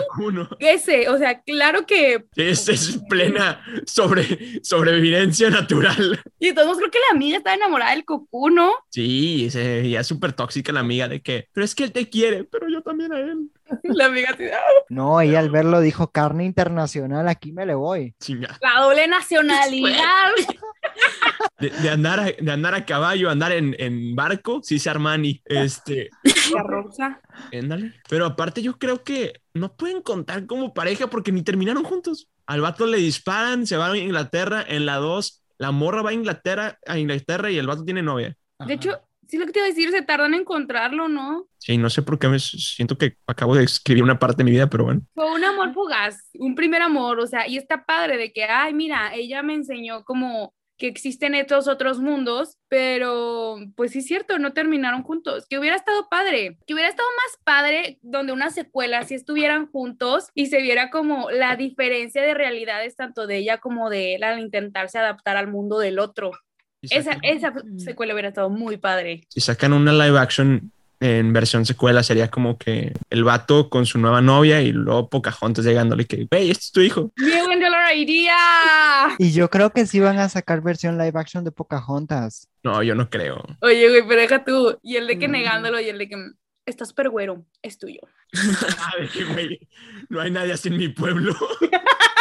C: ese, o sea, claro que,
D: Es, es plena sobre, sobrevivencia natural.
C: y todos modos creo que la amiga estaba enamorada del Goku, ¿no?
D: Sí, se veía súper tóxica la amiga de que, pero es que él te quiere, pero yo también a él. (laughs)
C: La amiga así, "Ah".
A: No, ella al verlo dijo carne internacional, aquí me le voy.
D: Chinga.
C: la doble nacionalidad. (laughs)
D: De, de andar a, de andar a caballo, andar en, en barco, sí se Armani. Este,
C: La rosa.
D: Ándale. Pero aparte yo creo que no pueden contar como pareja porque ni terminaron juntos. Al vato le disparan, se va a Inglaterra, en la 2 la morra va a Inglaterra, a Inglaterra y el vato tiene novia.
C: De hecho, sí lo que te iba a decir, se tardan en encontrarlo, ¿no?
D: Sí, no sé por qué me siento que acabo de escribir una parte de mi vida, pero bueno.
C: Fue un amor fugaz, un primer amor, o sea, y está padre de que, ay, mira, ella me enseñó como que existen estos otros mundos, pero pues sí es cierto, no terminaron juntos, que hubiera estado padre, que hubiera estado más padre donde una secuela si estuvieran juntos y se viera como la diferencia de realidades tanto de ella como de él al intentarse adaptar al mundo del otro. Esa, esa secuela hubiera estado muy padre.
D: si sacan una live action en versión secuela, sería como que el vato con su nueva novia y luego Pocahontas llegándole que, wey, este es tu hijo.
C: Idea.
A: Y yo creo que sí van a sacar versión live action de Pocahontas.
D: No, yo no creo.
C: Oye, güey, pero deja tú. Y el de que
B: Mm.
C: negándolo y el de que mm, está súper güero, es tuyo. (laughs)
D: Ay, güey, no hay nadie así en mi pueblo. (laughs)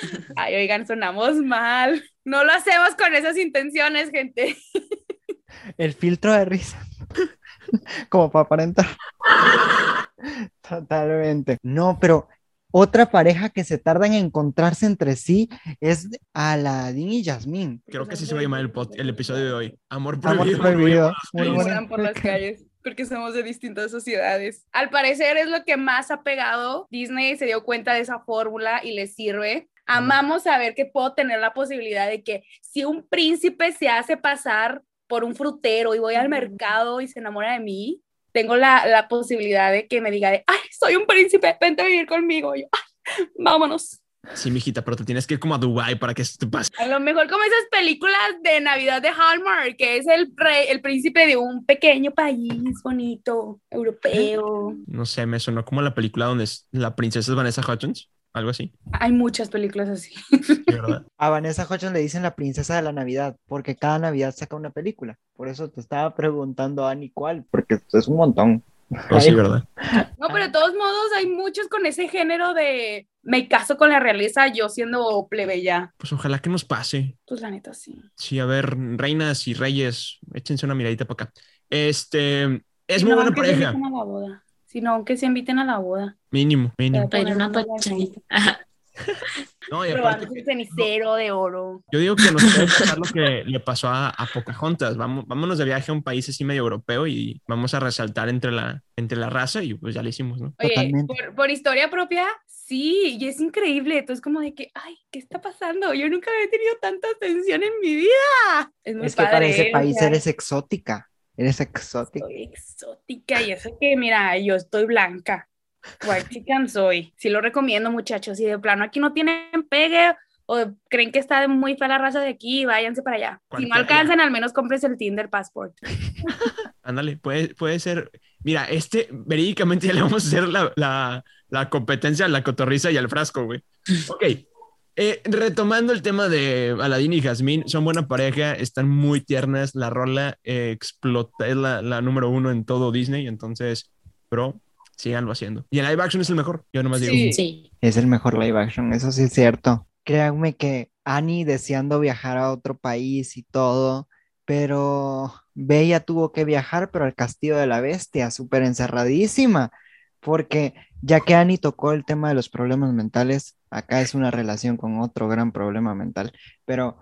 D: (laughs)
C: Ay, oigan, sonamos mal. No lo hacemos con esas intenciones, gente. (laughs)
A: El filtro de risa. (laughs) Como para aparentar. Totalmente. No, pero otra pareja que se tarda en encontrarse entre sí es Aladdin y Yasmín.
D: Creo que así se va a llamar el, pod- el episodio de hoy. Amor
A: Amor
D: prohibido.
A: prohibido. Muy
D: Sí,
A: buena.
C: Murmuran por las calles porque somos de distintas sociedades. Al parecer es lo que más ha pegado. Disney se dio cuenta de esa fórmula y le sirve. Amamos saber que puedo tener la posibilidad de que si un príncipe se hace pasar por un frutero y voy al mercado y se enamora de mí, tengo la, la posibilidad de que me diga, de, ay, soy un príncipe, vente a vivir conmigo. Y yo, ay, vámonos.
D: Sí, mijita, pero te tienes que ir como a Dubai para que esto te pase.
C: A lo mejor como esas películas de Navidad de Hallmark, que es el, rey, el príncipe de un pequeño país bonito, europeo.
D: No sé, me sonó como la película donde es- la princesa es Vanessa Hudgens. Algo así,
C: Hay muchas películas así. (laughs)
A: A Vanessa Hudgens le dicen la princesa de la Navidad, porque cada Navidad saca una película. Por eso te estaba preguntando, Ani, ¿cuál? Porque es un montón.
D: Oh, sí, ¿verdad?
C: No, pero de todos modos hay muchos con ese género de me caso con la realeza yo siendo plebeya.
D: Pues ojalá que nos pase.
C: Pues la neta sí.
D: Sí, a ver, reinas y reyes, échense una miradita para acá. Este, es muy
C: no,
D: buena pareja,
C: inviten a la boda. Si no, que se inviten a la boda.
D: mínimo, mínimo.
B: A una. Ajá. (laughs)
D: No, y aparte,
C: su cenicero de oro.
D: yo digo que nos puede (laughs) pasar lo que le pasó a, a Pocahontas. Vamos, vámonos de viaje a un país así medio europeo y vamos a resaltar entre la, entre la raza y pues ya lo hicimos, ¿no?
C: Oye,
A: Totalmente.
C: por, por historia propia, sí, y es increíble. Entonces, como de que, ay, ¿qué está pasando? Yo nunca había tenido tanta atención en mi vida. Es muy
A: Es que para ese país eres exótica. Eres exótica.
C: Soy exótica y eso que, mira, yo estoy blanca. White chicken soy. Sí lo recomiendo, muchachos. Si de plano aquí no tienen pegue o creen que está muy fea la raza de aquí, váyanse para allá. Si no alcanzan, al menos cómprense el Tinder Passport. (laughs)
D: Ándale, puede, puede ser. Mira, este verídicamente ya le vamos a hacer la, la, la competencia a la cotorriza y al frasco, güey. Ok. Eh, retomando el tema de Aladín y Jazmín, son buena pareja, están muy tiernas. La rola eh, explota, es la, la número uno en todo Disney. Entonces, bro, síganlo haciendo. Y el live action es el mejor. Yo nomás digo.
C: Sí.
B: Sí.
A: Es el mejor live action, eso sí es cierto. Créanme que Annie deseando viajar a otro país y todo, pero Bella tuvo que viajar, pero al castillo de la bestia, súper encerradísima, porque ya que Annie tocó el tema de los problemas mentales, acá es una relación con otro gran problema mental, pero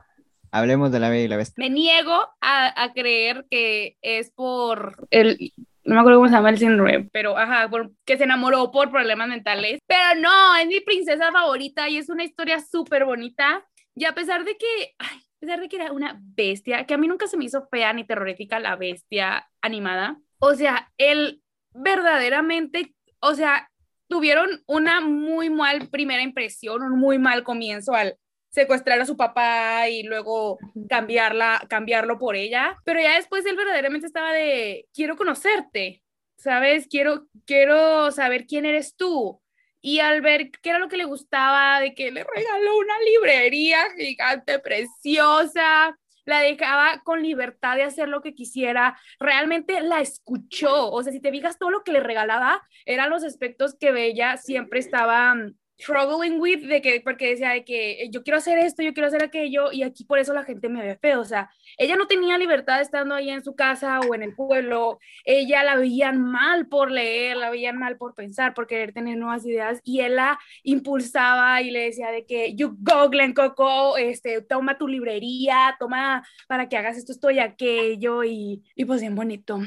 A: hablemos de la Bella y la bestia.
C: Me niego a, a creer que es por el. No me acuerdo cómo se llama el síndrome, pero ajá, por, que se enamoró por problemas mentales. Pero no, es mi princesa favorita y es una historia súper bonita. Y a pesar de que, ay, a pesar de que era una bestia, que a mí nunca se me hizo fea ni terrorífica la bestia animada, o sea, él verdaderamente, o sea, tuvieron una muy mal primera impresión, un muy mal comienzo al secuestrar a su papá y luego cambiarla, cambiarlo por ella, pero ya después él verdaderamente estaba de, quiero conocerte, ¿sabes? Quiero, quiero saber quién eres tú. Y al ver qué era lo que le gustaba, de que le regaló una librería gigante, preciosa, la dejaba con libertad de hacer lo que quisiera, realmente la escuchó, o sea, si te fijas, todo lo que le regalaba eran los aspectos que Bella siempre estaba mm, struggling with, de que, porque decía de que eh, yo quiero hacer esto, yo quiero hacer aquello, y aquí por eso la gente me ve feo, o sea, ella no tenía libertad estando ahí en su casa o en el pueblo, ella la veían mal por leer, la veían mal por pensar, por querer tener nuevas ideas, y él la impulsaba y le decía de que, you go, Glen Coco, este, toma tu librería, toma para que hagas esto, esto y aquello, y, y pues bien bonito.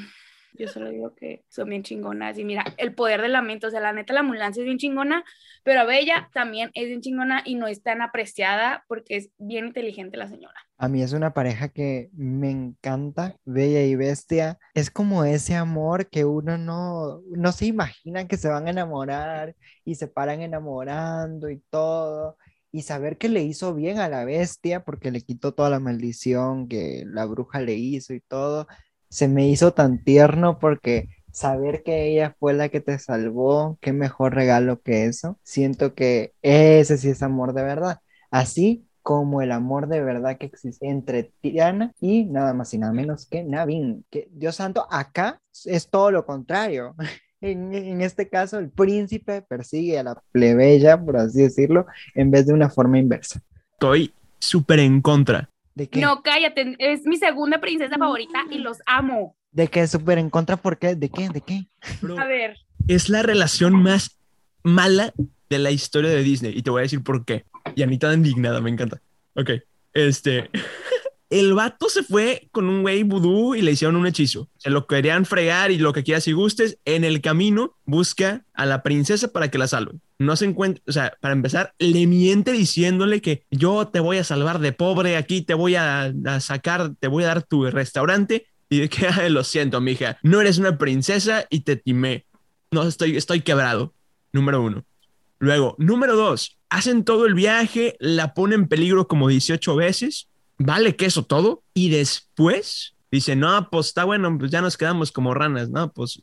C: Yo solo digo que son bien chingonas. Y mira, el poder de la mente, o sea, la neta, la ambulancia es bien chingona, pero Bella también es bien chingona y no es tan apreciada porque es bien inteligente la señora.
A: A mí es una pareja que me encanta, Bella y Bestia. Es como ese amor que uno no, no se imagina que se van a enamorar y se paran enamorando y todo. y saber que le hizo bien a la bestia porque le quitó toda la maldición que la bruja le hizo y todo, se me hizo tan tierno porque saber que ella fue la que te salvó, qué mejor regalo que eso. Siento que ese sí es amor de verdad. Así como el amor de verdad que existe entre Tiana y nada más y nada menos que Navin. Que Dios santo, acá es todo lo contrario. (laughs) En, en, este caso, el príncipe persigue a la plebeya, por así decirlo, en vez de una forma inversa.
D: Estoy súper en contra.
A: ¿De qué?
C: No, cállate, es mi segunda princesa favorita y los amo.
A: ¿De qué súper en contra? ¿Por qué? ¿De qué? ¿De qué?
D: Bro,
C: A ver,
D: es la relación más mala de la historia de Disney y te voy a decir por qué. Y Anita indignada, me encanta. Ok, este... (laughs) El vato se fue con un güey vudú y le hicieron un hechizo. Se lo querían fregar y lo que quieras y gustes. En el camino busca a la princesa para que la salve. No se encuentra, o sea, para empezar, le miente diciéndole que yo te voy a salvar de pobre, aquí te voy a, a sacar, te voy a dar tu restaurante. Y de que, (laughs) "Ay, lo siento, mija, no eres una princesa y te timé. No, estoy, estoy quebrado. Número uno. Luego, número dos, hacen todo el viaje, la ponen en peligro como 18 veces. Vale que eso todo. Y después dice, no, pues está bueno, pues ya nos quedamos como ranas, ¿no? Pues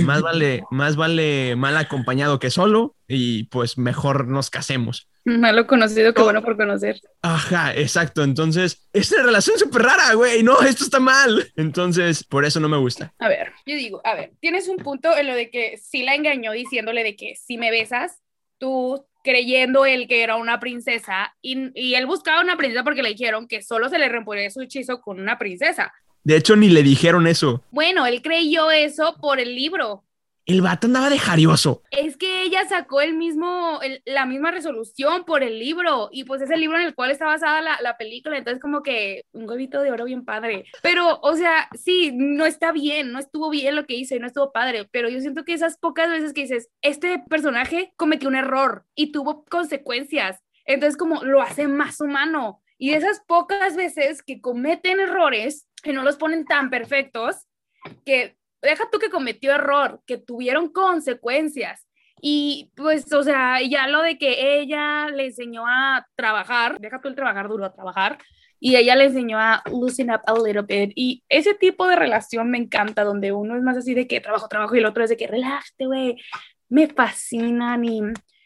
D: más (laughs) vale, más vale mal acompañado que solo y pues mejor nos casemos.
C: malo conocido que bueno por conocer.
D: Ajá, exacto. Entonces, es una relación súper rara, güey. No, esto está mal. Entonces, por eso no me gusta.
C: A ver, yo digo, a ver, tienes un punto en lo de que sí la engañó diciéndole de que si me besas, tú creyendo él que era una princesa y, y él buscaba una princesa porque le dijeron que solo se le rompería su hechizo con una princesa.
D: De hecho, ni le dijeron eso.
C: Bueno, él creyó eso por el libro.
D: El vato andaba de jarioso.
C: Es que ella sacó el mismo, la misma resolución por el libro y pues es el libro en el cual está basada la, la película, entonces como que un huevito de oro bien padre. Pero, o sea, sí, no está bien, no estuvo bien lo que hizo y no estuvo padre, pero yo siento que esas pocas veces que dices, este personaje cometió un error y tuvo consecuencias, entonces como lo hace más humano. Y esas pocas veces que cometen errores, que no los ponen tan perfectos, que deja tú que cometió error, que tuvieron consecuencias. Y pues, o sea, ya lo de que ella le enseñó a trabajar, deja tú el trabajar duro, a trabajar, y ella le enseñó a loosen up a little bit. Y ese tipo de relación me encanta, donde uno es más así de que trabajo, trabajo, y el otro es de que relájate, güey, me fascinan y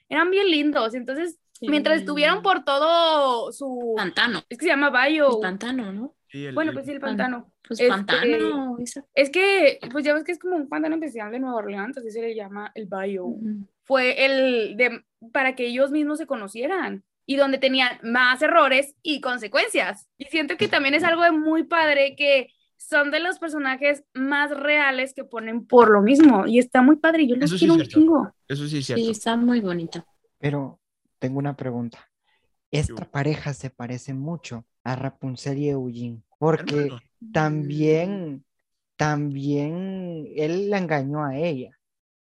C: eran bien lindos. Entonces, mientras estuvieron por todo su...
B: Pantano.
C: Es que se llama Bayo.
B: El pantano, ¿no?
C: Bueno, pues sí, el pantano.
B: Pues
C: Este-
B: pantano.
C: Es que, pues ya ves que es como un pantano especial de Nueva Orleans, así se le llama el Bayou.
B: Ujú.
C: Fue el de, para que ellos mismos se conocieran y donde tenían más errores y consecuencias. Y siento que también es algo de muy padre que son de los personajes más reales que ponen por lo mismo. Y está muy padre, yo los
D: Eso
C: quiero un chingo.
D: Eso sí es cierto.
B: Sí, está muy bonita.
A: Pero tengo una pregunta. Esta pareja se parece mucho a Rapunzel y Eugene, porque
D: Hermano,
A: también, también él la engañó a ella,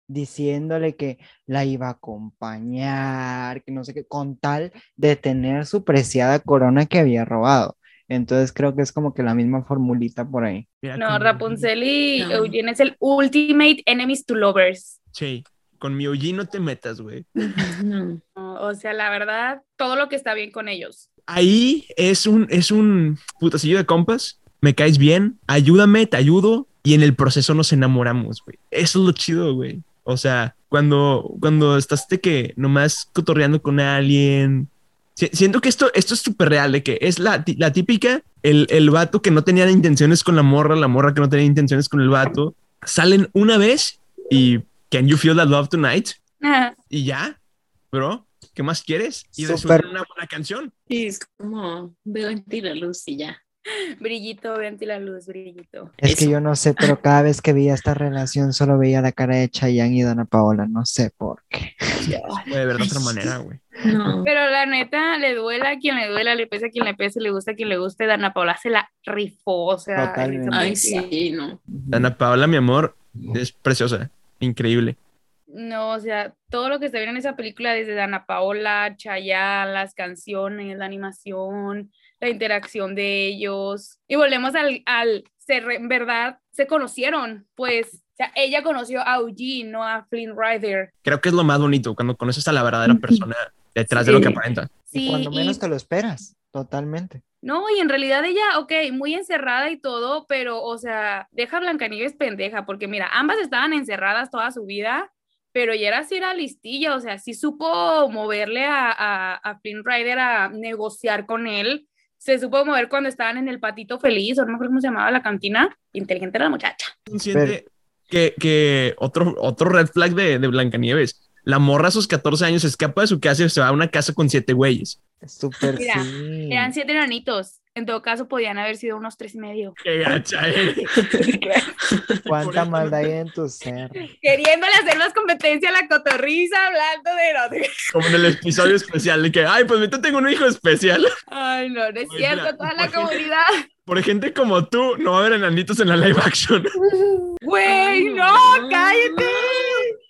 A: diciéndole que la iba a acompañar, que no sé qué, con tal de tener su preciada corona que había robado. Entonces creo que es como que la misma formulita por ahí.
C: No, Rapunzel y
B: No.
C: Eugene es el ultimate enemies to lovers.
D: Sí, con mi Oji no te metas, güey. (laughs)
B: No,
C: O sea, la verdad, todo lo que está bien con ellos.
D: Ahí es un, es un putacillo de compas. Me caes bien, ayúdame, te ayudo. Y en el proceso nos enamoramos, güey. Eso es lo chido, güey. O sea, cuando, cuando estás de que nomás cotorreando con alguien. si- Siento que esto, esto es súper real, de que es la, la típica, el, el vato que no tenía intenciones con la morra, la morra que no tenía intenciones con el vato, salen una vez y Can you feel that love tonight? Y ya, bro, ¿qué más quieres? Y resulta una buena canción.
B: Sí, es como veo en ti la luz y ya. (laughs)
C: brillito, vente la luz, brillito.
A: Es que yo no sé, pero cada vez que veía esta relación solo veía la cara de Chayanne y Dana Paola, no sé por qué.
D: Puede ver de otra manera, güey.
B: No.
C: Pero la neta, le duela a quien le duela, le pesa a quien le pese, le gusta a quien le guste. Dana Paola se la rifó, o sea.
B: Ay, sí, no.
D: Ana Paola, mi amor, es preciosa, increíble.
C: No, o sea, todo lo que se ve en esa película, desde Dana Paola, Chayanne, las canciones, la animación, la interacción de ellos. Y volvemos al, al ser, en verdad, se conocieron, pues, o sea, ella conoció a Eugene, no a Flynn Rider.
D: Creo que es lo más bonito cuando conoces a la verdadera persona detrás de lo que
C: Sí.
D: aparenta.
A: y
C: Sí,
A: cuando
C: y-
A: menos te lo esperas, totalmente.
C: No, y en realidad ella, ok, muy encerrada y todo, pero, o sea, deja a Blancanieves pendeja, porque mira, ambas estaban encerradas toda su vida, pero ya era sí era listilla, o sea, sí supo moverle a, a, a Flynn Rider a negociar con él, se supo mover cuando estaban en el patito feliz, o no me acuerdo cómo se llamaba la cantina, inteligente era la muchacha.
D: consciente que, que otro, otro red flag de, de Blancanieves. La morra a sus 14 años escapa de su casa y se va a una casa con siete güeyes.
A: Es Súper
C: Mira,
A: sí.
C: Eran siete enanitos, en todo caso podían haber sido unos tres y medio.
D: Qué gacha, eh.
A: Cuánta maldad hay en tu ser.
C: Queriéndole hacer más competencia a la cotorriza, hablando de
D: Como en el episodio especial de que, ay, pues yo tengo un hijo especial.
C: Ay, no, no es cierto,
D: mira,
C: toda la comunidad.
D: Por gente como tú, no va a haber enanitos en la live action.
C: Güey, no. cállate.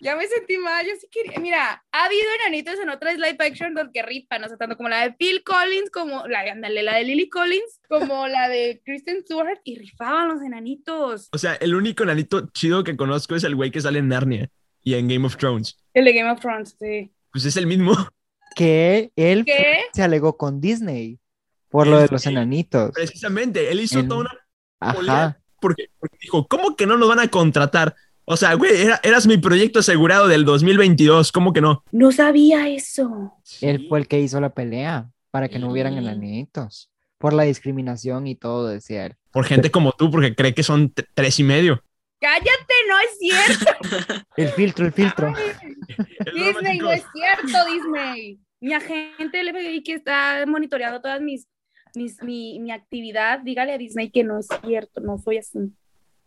C: Ya me sentí mal, yo sí quería. Mira, ha habido enanitos en otras live action donde que ripan, o sea, tanto como la de Phil Collins, como la, ándale, la de Lily Collins, como la de Kristen Stewart, y rifaban los enanitos.
D: O sea, el único enanito chido que conozco es el güey que sale en Narnia y en Game of Thrones.
C: El de Game of Thrones, sí.
D: Pues es el mismo.
A: Que él
C: ¿Qué?
A: se alegó con Disney por lo de los enanitos.
D: Precisamente, él hizo
A: En-
D: toda una
A: Ajá.
D: porque, porque dijo, ¿cómo que no nos van a contratar? O sea, güey, era- eras mi proyecto asegurado del 2022, ¿cómo que no?
C: No sabía eso.
A: Él fue el que hizo la pelea para que no hubieran enanitos. Por la discriminación y todo, decía él.
D: Por gente como tú, porque cree que son tres y medio.
C: Cállate, no es cierto. (laughs)
A: El filtro, el filtro. (laughs)
C: Disney, no es cierto, Disney. Mi agente del FBI que está monitoreando todas mis, mis mi, mi actividad, dígale a Disney que no es cierto, no soy así.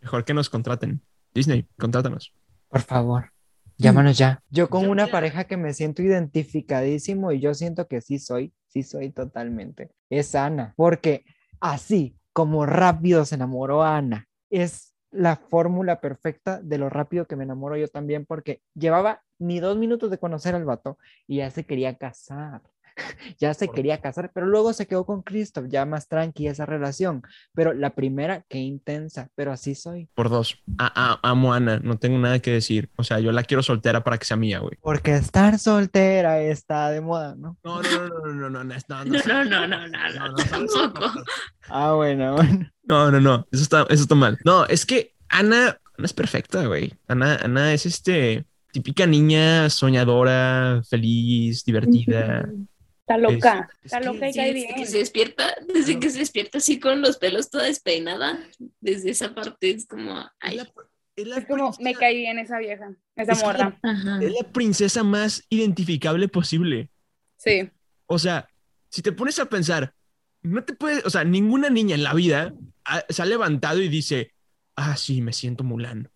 D: Mejor que nos contraten. Disney, contrátanos.
A: Por favor, llámanos ya. Yo con una pareja que me siento identificadísimo y yo siento que sí soy, sí soy totalmente. Es Ana, porque así como rápido se enamoró Ana, es la fórmula perfecta de lo rápido que me enamoro yo también, porque llevaba ni dos minutos de conocer al vato y ya se quería casar. Ya se quería casar, pero luego se quedó con Christoph, ya más tranqui esa relación. Pero la primera, qué intensa, pero así soy.
D: Por dos. A- a- amo a Ana, no tengo nada que decir. O sea, yo la quiero soltera para que sea mía, güey.
A: Porque estar soltera está de moda, ¿no?
D: No, no, no, no, no, no, no, no,
B: No, no, no, no, no, no, tampoco.
A: Ah, bueno, bueno.
D: No, no, no, eso está, eso está mal. No, es que Ana, Ana es perfecta, güey. Ana, Ana es este típica niña soñadora, feliz, divertida.
C: Está loca,
D: Es-
C: está
D: es
C: loca y
B: Sí,
C: cae
B: desde que
C: bien.
B: se despierta, desde que se despierta así con los pelos toda despeinada, desde esa parte es como,
D: Es
B: ay,
D: la, es la
C: Es como, me cae bien esa vieja, esa
D: Es que-
C: morra.
B: ajá.
D: es la princesa más identificable posible.
C: Sí.
D: O sea, si te pones a pensar, no te puedes, o sea, ninguna niña en la vida ha- se ha levantado y dice, ah, sí, me siento Mulan.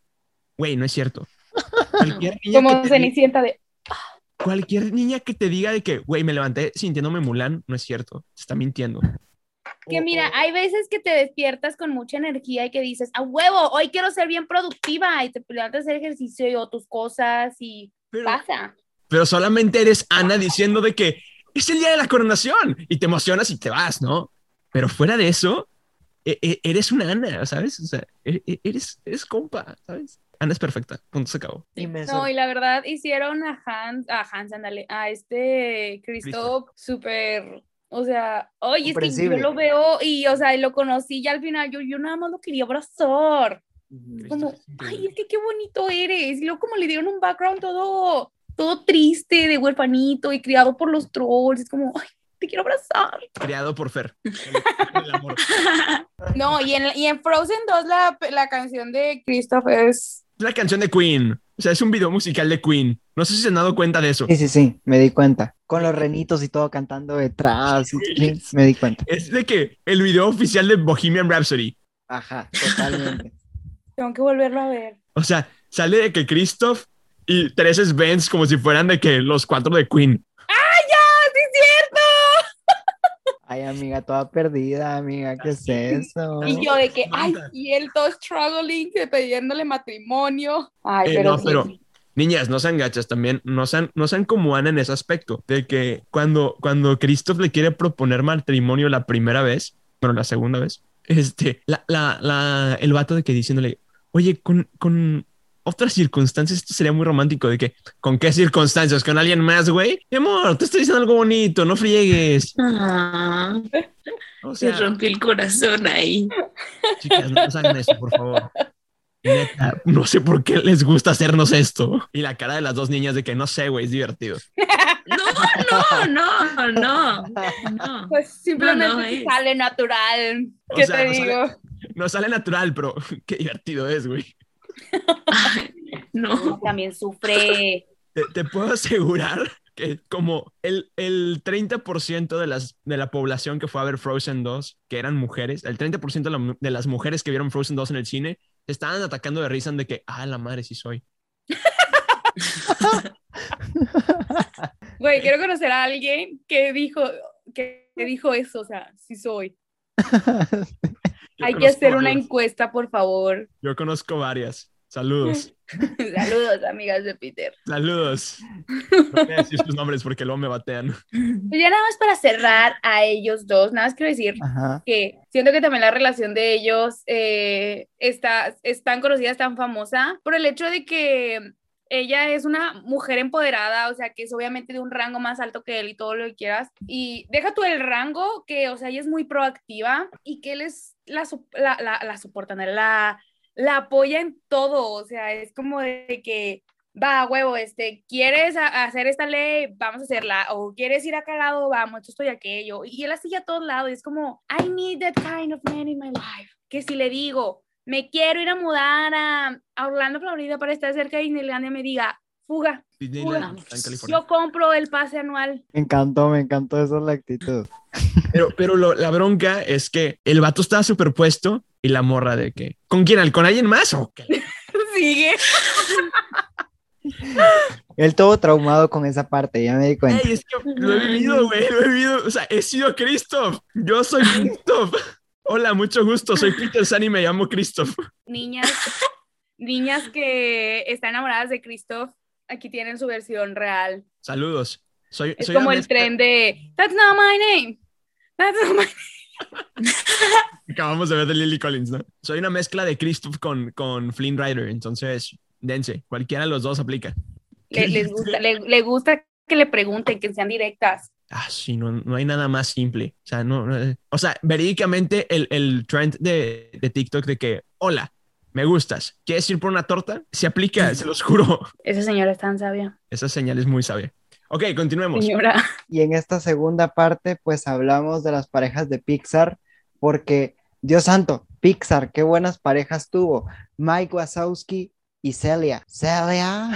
D: Güey, no es cierto. (laughs) Cualquier niña,
C: Como
D: que
C: Cenicienta de,
D: cualquier niña que te diga de que, güey, me levanté sintiéndome Mulan, no es cierto. Se está mintiendo.
C: que
D: O-
C: mira,
D: o-
C: hay veces que te despiertas con mucha energía y que dices, a huevo, hoy quiero ser bien productiva y te levantas a hacer ejercicio o tus cosas y
D: pero,
C: pasa.
D: pero solamente eres Ana diciendo de que es el día de la coronación y te emocionas y te vas, ¿no? Pero fuera de eso, e- e- eres una Ana, ¿sabes? O sea, e- eres, eres compa, ¿sabes? Ana es perfecta, punto se acabó.
A: Y me
C: No, y la verdad hicieron a Hans, a Hans, ándale, a este Christoph súper, o sea, oye, es que yo lo veo y, o sea, lo conocí y al final yo, yo nada más lo quería abrazar. Como, ay, es que qué bonito eres. Y luego como le dieron un background todo, todo triste, de huerfanito y criado por los trolls, es como, ay, te quiero abrazar.
D: Creado por Fer. (laughs) El, el amor.
C: No, y en, y en Frozen 2 la, la canción de Christoph es...
D: Es la canción de Queen. O sea, es un video musical de Queen. No sé si se han dado cuenta de eso.
A: Sí, sí, sí, me di cuenta. Con los renitos y todo cantando detrás. y- sí, me di cuenta.
D: Es de que el video oficial de Bohemian Rhapsody.
A: Ajá, totalmente. (laughs)
C: Tengo que volverlo a ver.
D: O sea, sale de que Christoph y Teresa Benz como si fueran de que los cuatro de Queen.
C: ¡Ay, ya! ¡Sí es cierto!
A: Ay, amiga, toda perdida, amiga, ¿qué es eso?
C: Y yo de que, ay, y él todo struggling, que pidiéndole matrimonio. Ay,
D: Eh,
C: pero
D: no,
C: sí.
D: pero niñas, no sean gachas también, no sean, no sean como Ana en ese aspecto, de que cuando, cuando Christoph le quiere proponer matrimonio la primera vez, bueno, la segunda vez, este, la, la, la, el vato de que diciéndole, oye, con, con otras circunstancias esto sería muy romántico de que, ¿con qué circunstancias? ¿Con alguien más, güey? Mi amor, te estoy diciendo algo bonito, no friegues. (laughs)
B: Ah,
D: O
B: se rompió el corazón ahí.
D: chicas, no hagan eso, por favor. Neta, no sé por qué les gusta hacernos esto. Y la cara de las dos niñas de que no sé, güey, es divertido. (laughs)
B: No, no, no, no. no.
C: Pues simplemente
B: No, no,
C: te
B: es-
C: sale natural.
D: O
C: ¿Qué
D: sea,
C: te
D: no sale-
C: digo?
D: No sale natural, pero (laughs) qué divertido es, güey.
B: Ay, (laughs) no.
C: También sufre.
D: Te, te puedo asegurar que como el, el 30% de, las, de la población que fue a ver Frozen 2, que eran mujeres, el 30% de, la- de las mujeres que vieron Frozen 2 en el cine, estaban atacando de risa de que, ah, la madre sí soy. (laughs)
C: Güey, quiero conocer a alguien que dijo, que, que dijo eso, o sea, sí soy. (laughs) Hay que hacer una encuesta, por favor.
D: Yo conozco varias. Saludos. (laughs)
C: Saludos, amigas de Peter.
D: Saludos. (laughs) No voy a decir sus nombres porque luego me batean.
C: Pues ya nada más para cerrar a ellos dos, nada más quiero decir
A: Ajá.
C: que siento que también la relación de ellos eh, está, es tan conocida, es tan famosa, por el hecho de que ella es una mujer empoderada, o sea, que es obviamente de un rango más alto que él y todo lo que quieras. Y deja tú el rango, que, o sea, ella es muy proactiva y que él es la, la, la, la soporta, ¿no? la, la apoya en todo, o sea, es como de que va, huevo, este, ¿quieres hacer esta ley? Vamos a hacerla. O ¿quieres ir a aquel? Vamos, esto y aquello. Y él así a todos lados. Y es como, I need that kind of man in my life. Que si le digo, me quiero ir a mudar a, a Orlando, Florida para estar cerca de Disneylandia, me diga, fuga,
D: Disneyland
B: Fuga.
D: está en California.
C: yo compro el pase anual.
A: Me encantó, me encantó esa es la actitud.
D: Pero, pero lo- la bronca es que el vato estaba superpuesto y la morra de que, ¿con quién? ¿Con alguien más? ¿O qué? (laughs)
C: Sigue. (laughs)
A: Él todo traumado con esa parte, ya me di cuenta.
D: Ey, es que lo he vivido, güey, lo he vivido. O sea, he sido Christoph. Yo soy Christoph. Hola, mucho gusto. Soy Peter San y me llamo Christoph.
C: Niñas, niñas que están enamoradas de Christoph, aquí tienen su versión real.
D: Saludos. Soy,
C: Es
D: soy
C: como el tren de, that's not my name. That's not my (laughs)
D: Acabamos de ver de Lily Collins, ¿no? Soy una mezcla de Christoph con, con Flynn Rider. Entonces, dense. Cualquiera de los dos aplica.
C: Le, les gusta, le, le gusta que le pregunten, que sean directas.
D: Ah, sí, no, no hay nada más simple. O sea, no, no- o sea, verídicamente el, el trend de, de TikTok de que, hola, me gustas, ¿quieres ir por una torta? Se aplica, se los juro. (laughs)
C: Esa señora es tan sabia.
D: Esa señal es muy sabia. Ok, continuemos.
C: Señora.
A: Y en esta segunda parte, pues hablamos de las parejas de Pixar, porque, Dios santo, Pixar, qué buenas parejas tuvo. Mike Wazowski y Celia. Celia.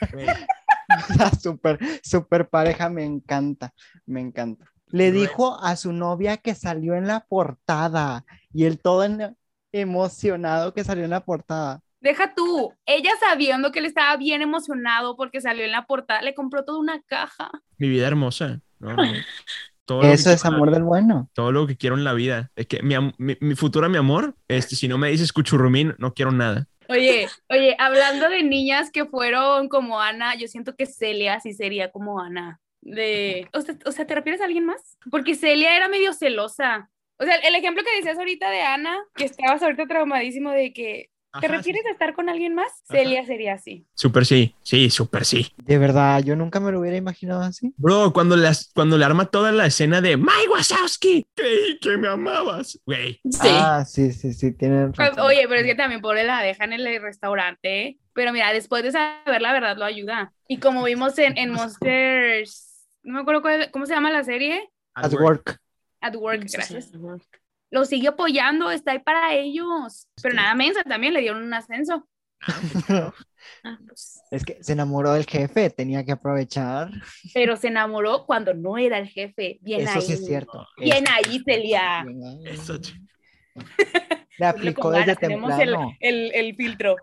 A: (laughs) (laughs) La super, super pareja me encanta, me encanta. Le dijo a su novia que salió en la portada y él todo en- emocionado que salió en la portada.
C: Deja tú, ella sabiendo que él estaba bien emocionado porque salió en la portada, le compró toda una caja.
D: Mi vida hermosa. No, no. (laughs) Todo
A: Eso es
D: quiero-
A: amor del bueno.
D: Todo lo que quiero en la vida. Es que mi, mi, mi futura, mi amor, este, si no me dices cuchurrumín, no quiero nada.
C: Oye, oye, hablando de niñas que fueron como Ana, yo siento que Celia sí sería como Ana. De, o sea, ¿te refieres a alguien más? Porque Celia era medio celosa. O sea, el ejemplo que decías ahorita de Ana, que estabas ahorita traumadísimo de que, ¿te
D: Ajá,
C: refieres a estar con alguien más?
D: Ajá.
C: Celia sería así.
D: Súper sí. Sí, súper sí.
A: De verdad, yo nunca me lo hubiera imaginado así.
D: Bro, cuando, las, cuando le arma toda la escena de Mike Wazowski, creí que me amabas. Güey,
B: Sí.
A: Ah, sí, sí, sí, tienen
C: Pues,
A: razón.
C: Oye, pero es que también pobre la dejan en el restaurante. ¿eh? Pero mira, después de saber la verdad lo ayuda. Y como vimos en, en Monsters, no me acuerdo cuál- cómo se llama la serie,
A: At work.
C: At Work, gracias. Lo sigue apoyando, está ahí para ellos. Pero nada mensa también le dieron un ascenso. (laughs)
B: Ah, pues,
A: Es que se enamoró del jefe, tenía que aprovechar.
C: Pero se enamoró cuando no era el jefe. Bien
A: Eso
C: ahí.
A: sí es cierto.
C: Bien
A: Eso-
C: ahí, Celia.
A: bien ahí.
D: Eso, ch- (laughs)
A: Le aplicó desde
C: Tenemos el,
A: temprano.
C: el, el filtro.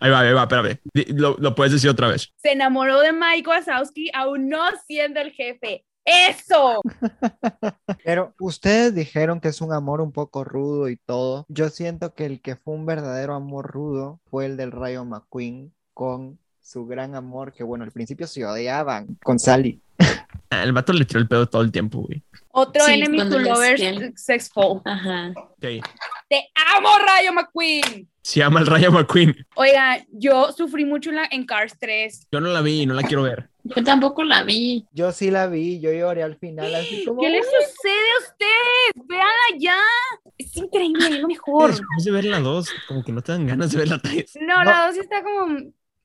D: Ahí va, ahí va, espérame. Lo, lo puedes decir otra vez.
C: Se enamoró de Mike Wazowski aún no siendo el jefe. ¡Eso!
A: Pero ustedes dijeron que es un amor un poco rudo y todo. Yo siento que el que fue un verdadero amor rudo fue el del Rayo McQueen con su gran amor, que bueno, al principio se odiaban con Sally.
D: Ah, El vato le tiró el pedo todo el tiempo, güey.
C: Otro
B: Sí,
C: enemy to lovers sexful.
B: Ajá.
D: Sí.
C: Te amo, Rayo McQueen.
D: Se llama el Rayo McQueen.
C: Oiga, yo sufrí mucho en, la, en Cars 3.
D: Yo no la vi y no la quiero ver.
B: Yo tampoco la vi.
A: Yo sí la vi, yo lloré al final, así como.
C: ¿Qué les sucede a ustedes? Véanla ya. Es increíble, es lo mejor.
D: Después de ver la 2, como que no te dan ganas de ver la 3.
C: No, la 2 está como.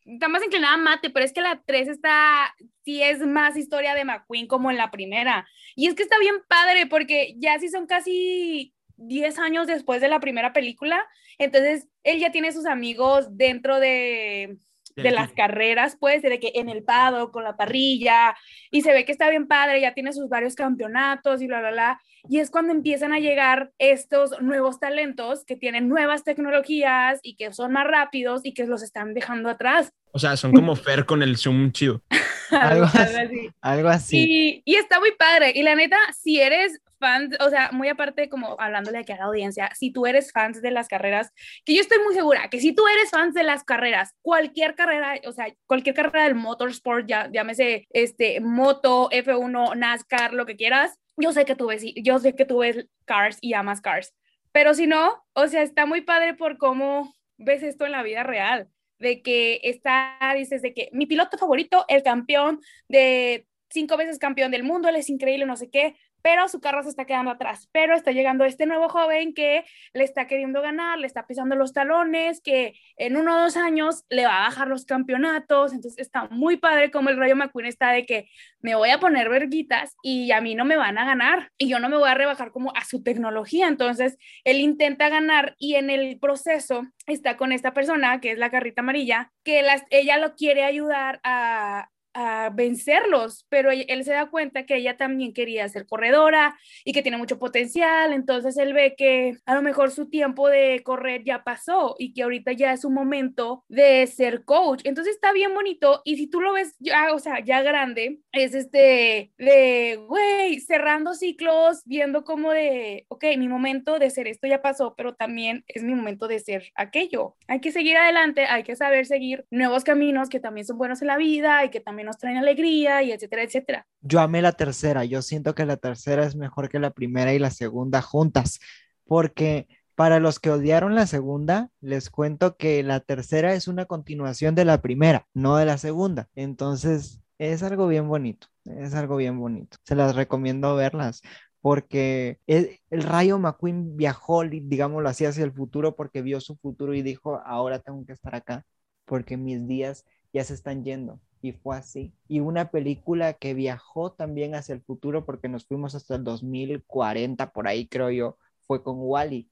C: Está más inclinada a mate, pero es que la 3 está. Sí, es más historia de McQueen como en la primera. Y es que está bien padre, porque ya sí son casi 10 años después de la primera película. Entonces, él ya tiene sus amigos dentro de, de las carreras, pues, de que en el pado, con la parrilla, y se ve que está bien padre, ya tiene sus varios campeonatos y bla, bla, bla. Y es cuando empiezan a llegar estos nuevos talentos que tienen nuevas tecnologías y que son más rápidos y que los están dejando atrás.
D: O sea, son como Fer con el zoom chido. (laughs)
A: algo, así, algo así.
C: Y, y está muy padre. Y la neta, si eres fan, o sea, muy aparte como hablándole aquí a la audiencia, si tú eres fan de las carreras, que yo estoy muy segura que si tú eres fan de las carreras, cualquier carrera, o sea, cualquier carrera del motorsport, ya, llámese este, moto, F1, NASCAR, lo que quieras, yo sé que tú ves, yo sé que tú ves Cars y amas Cars, pero si no, o sea, está muy padre por cómo ves esto en la vida real, de que está, dices, de que mi piloto favorito, el campeón de cinco veces campeón del mundo, él es increíble, no sé qué, pero su carro se está quedando atrás, pero está llegando este nuevo joven que le está queriendo ganar, le está pisando los talones, que en uno o dos años le va a bajar los campeonatos, entonces está muy padre como el Rayo McQueen está de que me voy a poner verguitas y a mí no me van a ganar y yo no me voy a rebajar como a su tecnología, entonces él intenta ganar y en el proceso está con esta persona que es la carrita amarilla, que ella lo quiere ayudar a, a vencerlos, pero él se da cuenta que ella también quería ser corredora y que tiene mucho potencial, entonces él ve que a lo mejor su tiempo de correr ya pasó y que ahorita ya es un momento de ser coach, entonces está bien bonito y si tú lo ves ya, o sea, ya grande, es este de, güey, cerrando ciclos, viendo como de, ok, mi momento de ser esto ya pasó, pero también es mi momento de ser aquello. Hay que seguir adelante, hay que saber seguir nuevos caminos que también son buenos en la vida y que también nos traen alegría y etcétera, etcétera.
A: Yo amé la tercera, yo siento que la tercera es mejor que la primera y la segunda juntas, porque para los que odiaron la segunda, les cuento que la tercera es una continuación de la primera, no de la segunda. Entonces, es algo bien bonito, es algo bien bonito. Se las recomiendo verlas porque el, el, Rayo McQueen viajó, digámoslo así, hacia el futuro porque vio su futuro y dijo, ahora tengo que estar acá porque mis días ya se están yendo y fue así. Y una película que viajó también hacia el futuro porque nos fuimos hasta el 2040, por ahí creo yo, fue con Wally.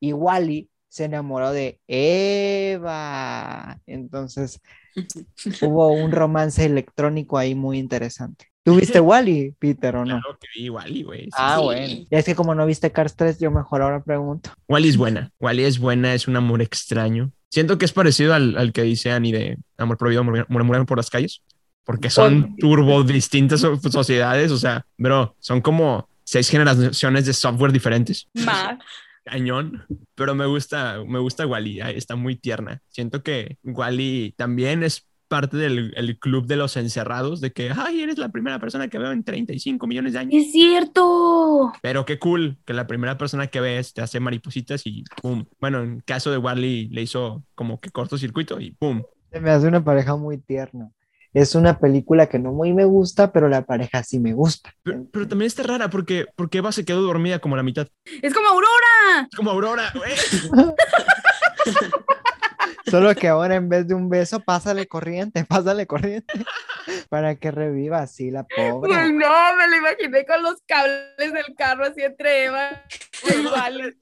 A: Y Wally se enamoró de Eva. Entonces (laughs) hubo un romance electrónico ahí muy interesante. ¿Tuviste Wally, Peter, o no?
D: Claro que vi Wally, güey.
A: ah, bueno. es que como no viste Cars 3, yo mejor ahora pregunto.
D: Wally es buena. Wally es buena, es un amor extraño. Siento que es parecido al, al que dice Annie de Amor Prohibido, Murmurar por las calles, porque son turbo distintas sociedades, o sea, bro, son como seis generaciones de software diferentes.
C: Más. (laughs)
D: Cañón, pero me gusta, me gusta Wally, está muy tierna. Siento que Wally también es parte del el club de los encerrados, de que, ay, eres la primera persona que veo en 35 millones de años.
C: Es cierto.
D: Pero qué cool que la primera persona que ves te hace maripositas y pum. Bueno, en caso de Wally le hizo como que cortocircuito y pum.
A: Se me hace una pareja muy tierna. Es una película que no muy me gusta, pero la pareja sí me gusta.
D: Pero, pero también está rara porque, porque Eva se quedó dormida como la mitad.
C: Es como Aurora.
D: Es como Aurora, güey. (laughs)
A: Solo que ahora en vez de un beso, pásale corriente, (laughs) pásale corriente. Para que reviva así la pobre.
C: Ay, no, me lo imaginé con los cables del carro así entre Eva y (laughs) Wally.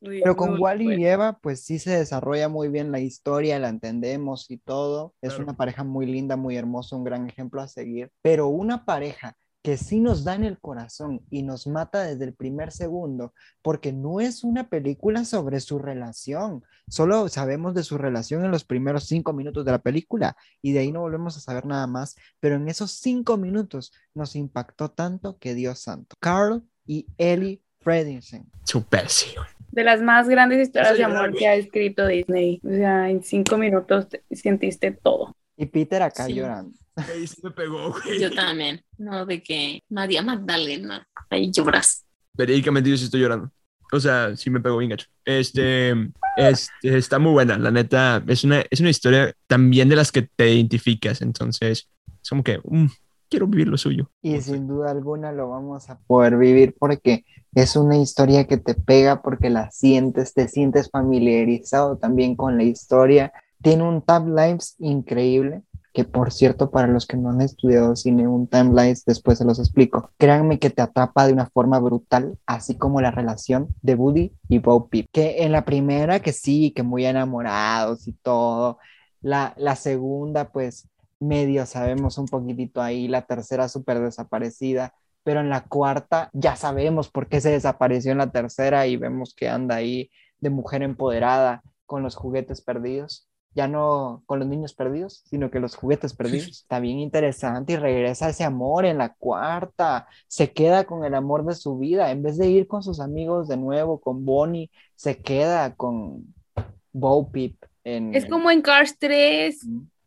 A: Pero con Wally y Eva, pues sí se desarrolla muy bien la historia, la entendemos y todo. Es
D: Claro.
A: una pareja muy linda, muy hermosa, un gran ejemplo a seguir. Pero una pareja que sí nos da en el corazón y nos mata desde el primer segundo, porque no es una película sobre su relación. Solo sabemos de su relación en los primeros cinco minutos de la película y de ahí no volvemos a saber nada más. Pero en esos cinco minutos nos impactó tanto que Dios santo. Carl y Ellie Fredricksen.
D: Super, sí.
C: De las más grandes historias de amor que ha escrito Disney. O sea, en cinco minutos te- sentiste todo.
A: Y Peter acá
B: Sí.
A: llorando.
D: Güey, sí me pegó, güey.
B: Yo también. No, de que María Magdalena. Ahí lloras.
D: Verídicamente yo sí estoy llorando. O sea, sí me pegó bien gacho. Este, este, está muy buena, la neta. Es una, es una historia también de las que te identificas. Entonces, es como que mm, quiero vivir lo suyo.
A: Y sin duda alguna lo vamos a poder vivir porque es una historia que te pega porque la sientes, te sientes familiarizado también con la historia. Tiene un timelines increíble que por cierto, para los que no han estudiado cine, un timeline, después se los explico. Créanme que te atrapa de una forma brutal, así como la relación de Woody y Bo Peep. Que en la primera, que sí, que muy enamorados y todo. La, la segunda, pues medio sabemos un poquitito ahí. La tercera, súper desaparecida. Pero en la cuarta, ya sabemos por qué se desapareció en la tercera y vemos que anda ahí de mujer empoderada con los juguetes perdidos ya no con los niños perdidos, sino que los juguetes perdidos. Está bien interesante y regresa ese amor en la cuarta. Se queda con el amor de su vida. En vez de ir con sus amigos de nuevo, con Bonnie, se queda con Bo Peep. En,
C: es como en Cars 3.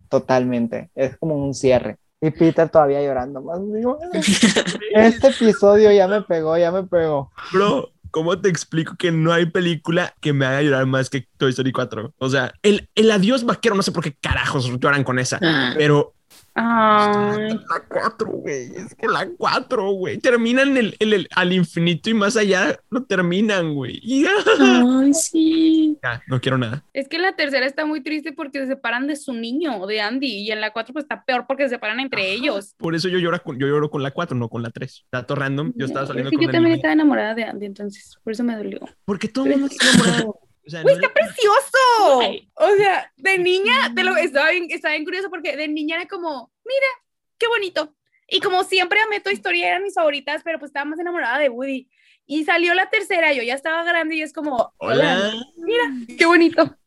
A: Totalmente. Es como un cierre. Y Peter todavía llorando más. Digo, (laughs) este episodio ya me pegó, ya me pegó.
D: Bro, ¿Cómo te explico que no hay película que me haga llorar más que Toy Story 4? O sea, el, el adiós vaquero, no sé por qué carajos lloran con esa, ah. pero
C: Ay.
D: La 4, güey. Es que la 4, güey. Terminan el, el, al infinito y más allá lo terminan, güey. (laughs)
B: Ay, sí.
D: Ya, no quiero nada.
C: Es que la tercera está muy triste porque se separan de su niño, de Andy. Y en la 4 pues está peor porque se separan entre ellos.
D: Por eso yo lloro, con, yo lloro con la 4, no con la 3. Dato random. Yo estaba saliendo
C: es
D: que
C: Yo también estaba enamorada de Andy, entonces por eso me dolió.
D: Porque todo el mundo está enamorado. (laughs)
C: O sea, está precioso! O sea, de niña, te lo, estaba, bien, estaba bien curioso porque de niña era como, mira, qué bonito. Y como siempre amé tu historia, eran mis favoritas, pero pues estaba más enamorada de Woody. Y salió la tercera, yo ya estaba grande y es como, hola, mira, qué bonito.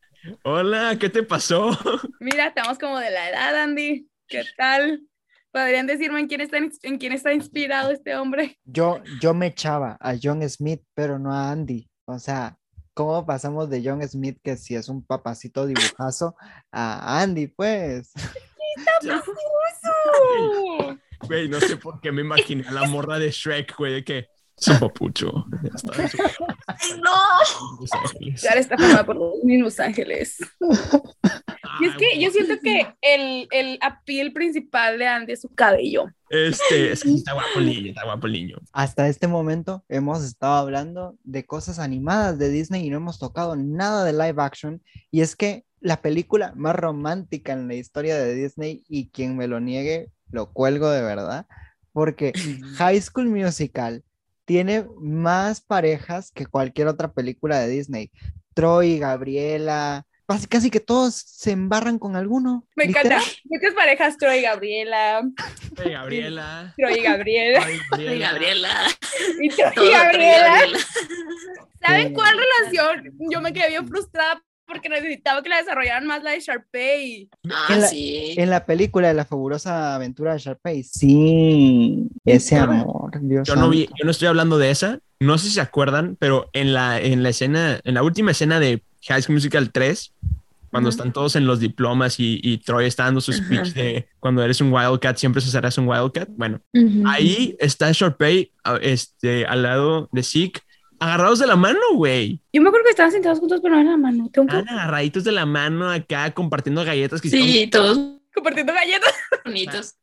D: Hola, ¿qué te pasó? (laughs)
C: Mira, estamos como de la edad, Andy. ¿Qué tal? ¿Podrían decirme en quién está, en quién está inspirado este hombre?
A: Yo, yo me echaba a John Smith, pero no a Andy. O sea, ¿cómo pasamos de John Smith, que si es un papacito dibujazo, a Andy, pues? (laughs) (laughs)
C: ¡Está precioso!
D: Güey, no sé por qué me imaginé a la morra de Shrek, güey, de que su papucho.
C: ¡Ay, no! Ya está formada por los mismos ángeles. (laughs) Y es que yo siento que el, el appeal principal de Andy es su cabello.
D: Este, es que (laughs) está guapo el niño, está guapo el niño.
A: Hasta este momento hemos estado hablando de cosas animadas de Disney y no hemos tocado nada de live action. Y es que la película más romántica en la historia de Disney y quien me lo niegue, lo cuelgo de verdad, porque High School Musical tiene más parejas que cualquier otra película de Disney. Troy, Gabriela, casi, casi que todos se embarran con alguno.
C: Me encanta. Muchas (laughs) parejas, Troy y Gabriela. (laughs)
D: Troy y Gabriela.
C: Troy y Gabriela.
B: Troy y Gabriela.
C: Y Troy y Gabriela. ¿Saben cuál relación? Yo me quedé bien frustrada porque necesitaba que la desarrollaran más la de Sharpay.
B: Ah,
A: en, la,
B: sí.
A: en la película de la fabulosa aventura de Sharpay, sí, ese amor, Dios
D: Yo no, vi, yo no estoy hablando de esa, no sé si se acuerdan, pero en la, en la escena, en la última escena de High School Musical 3, cuando están todos en los diplomas y, y Troy está dando su speech de cuando eres un Wildcat, siempre serás un Wildcat. Bueno, ahí está Sharpay este, al lado de Zeke agarrados de la mano, güey.
C: Yo me acuerdo que estaban sentados juntos, pero no en la mano.
D: Estaban agarraditos de la mano acá, compartiendo galletas. Que
B: sí, todos
C: compartiendo galletas.
B: Bonitos.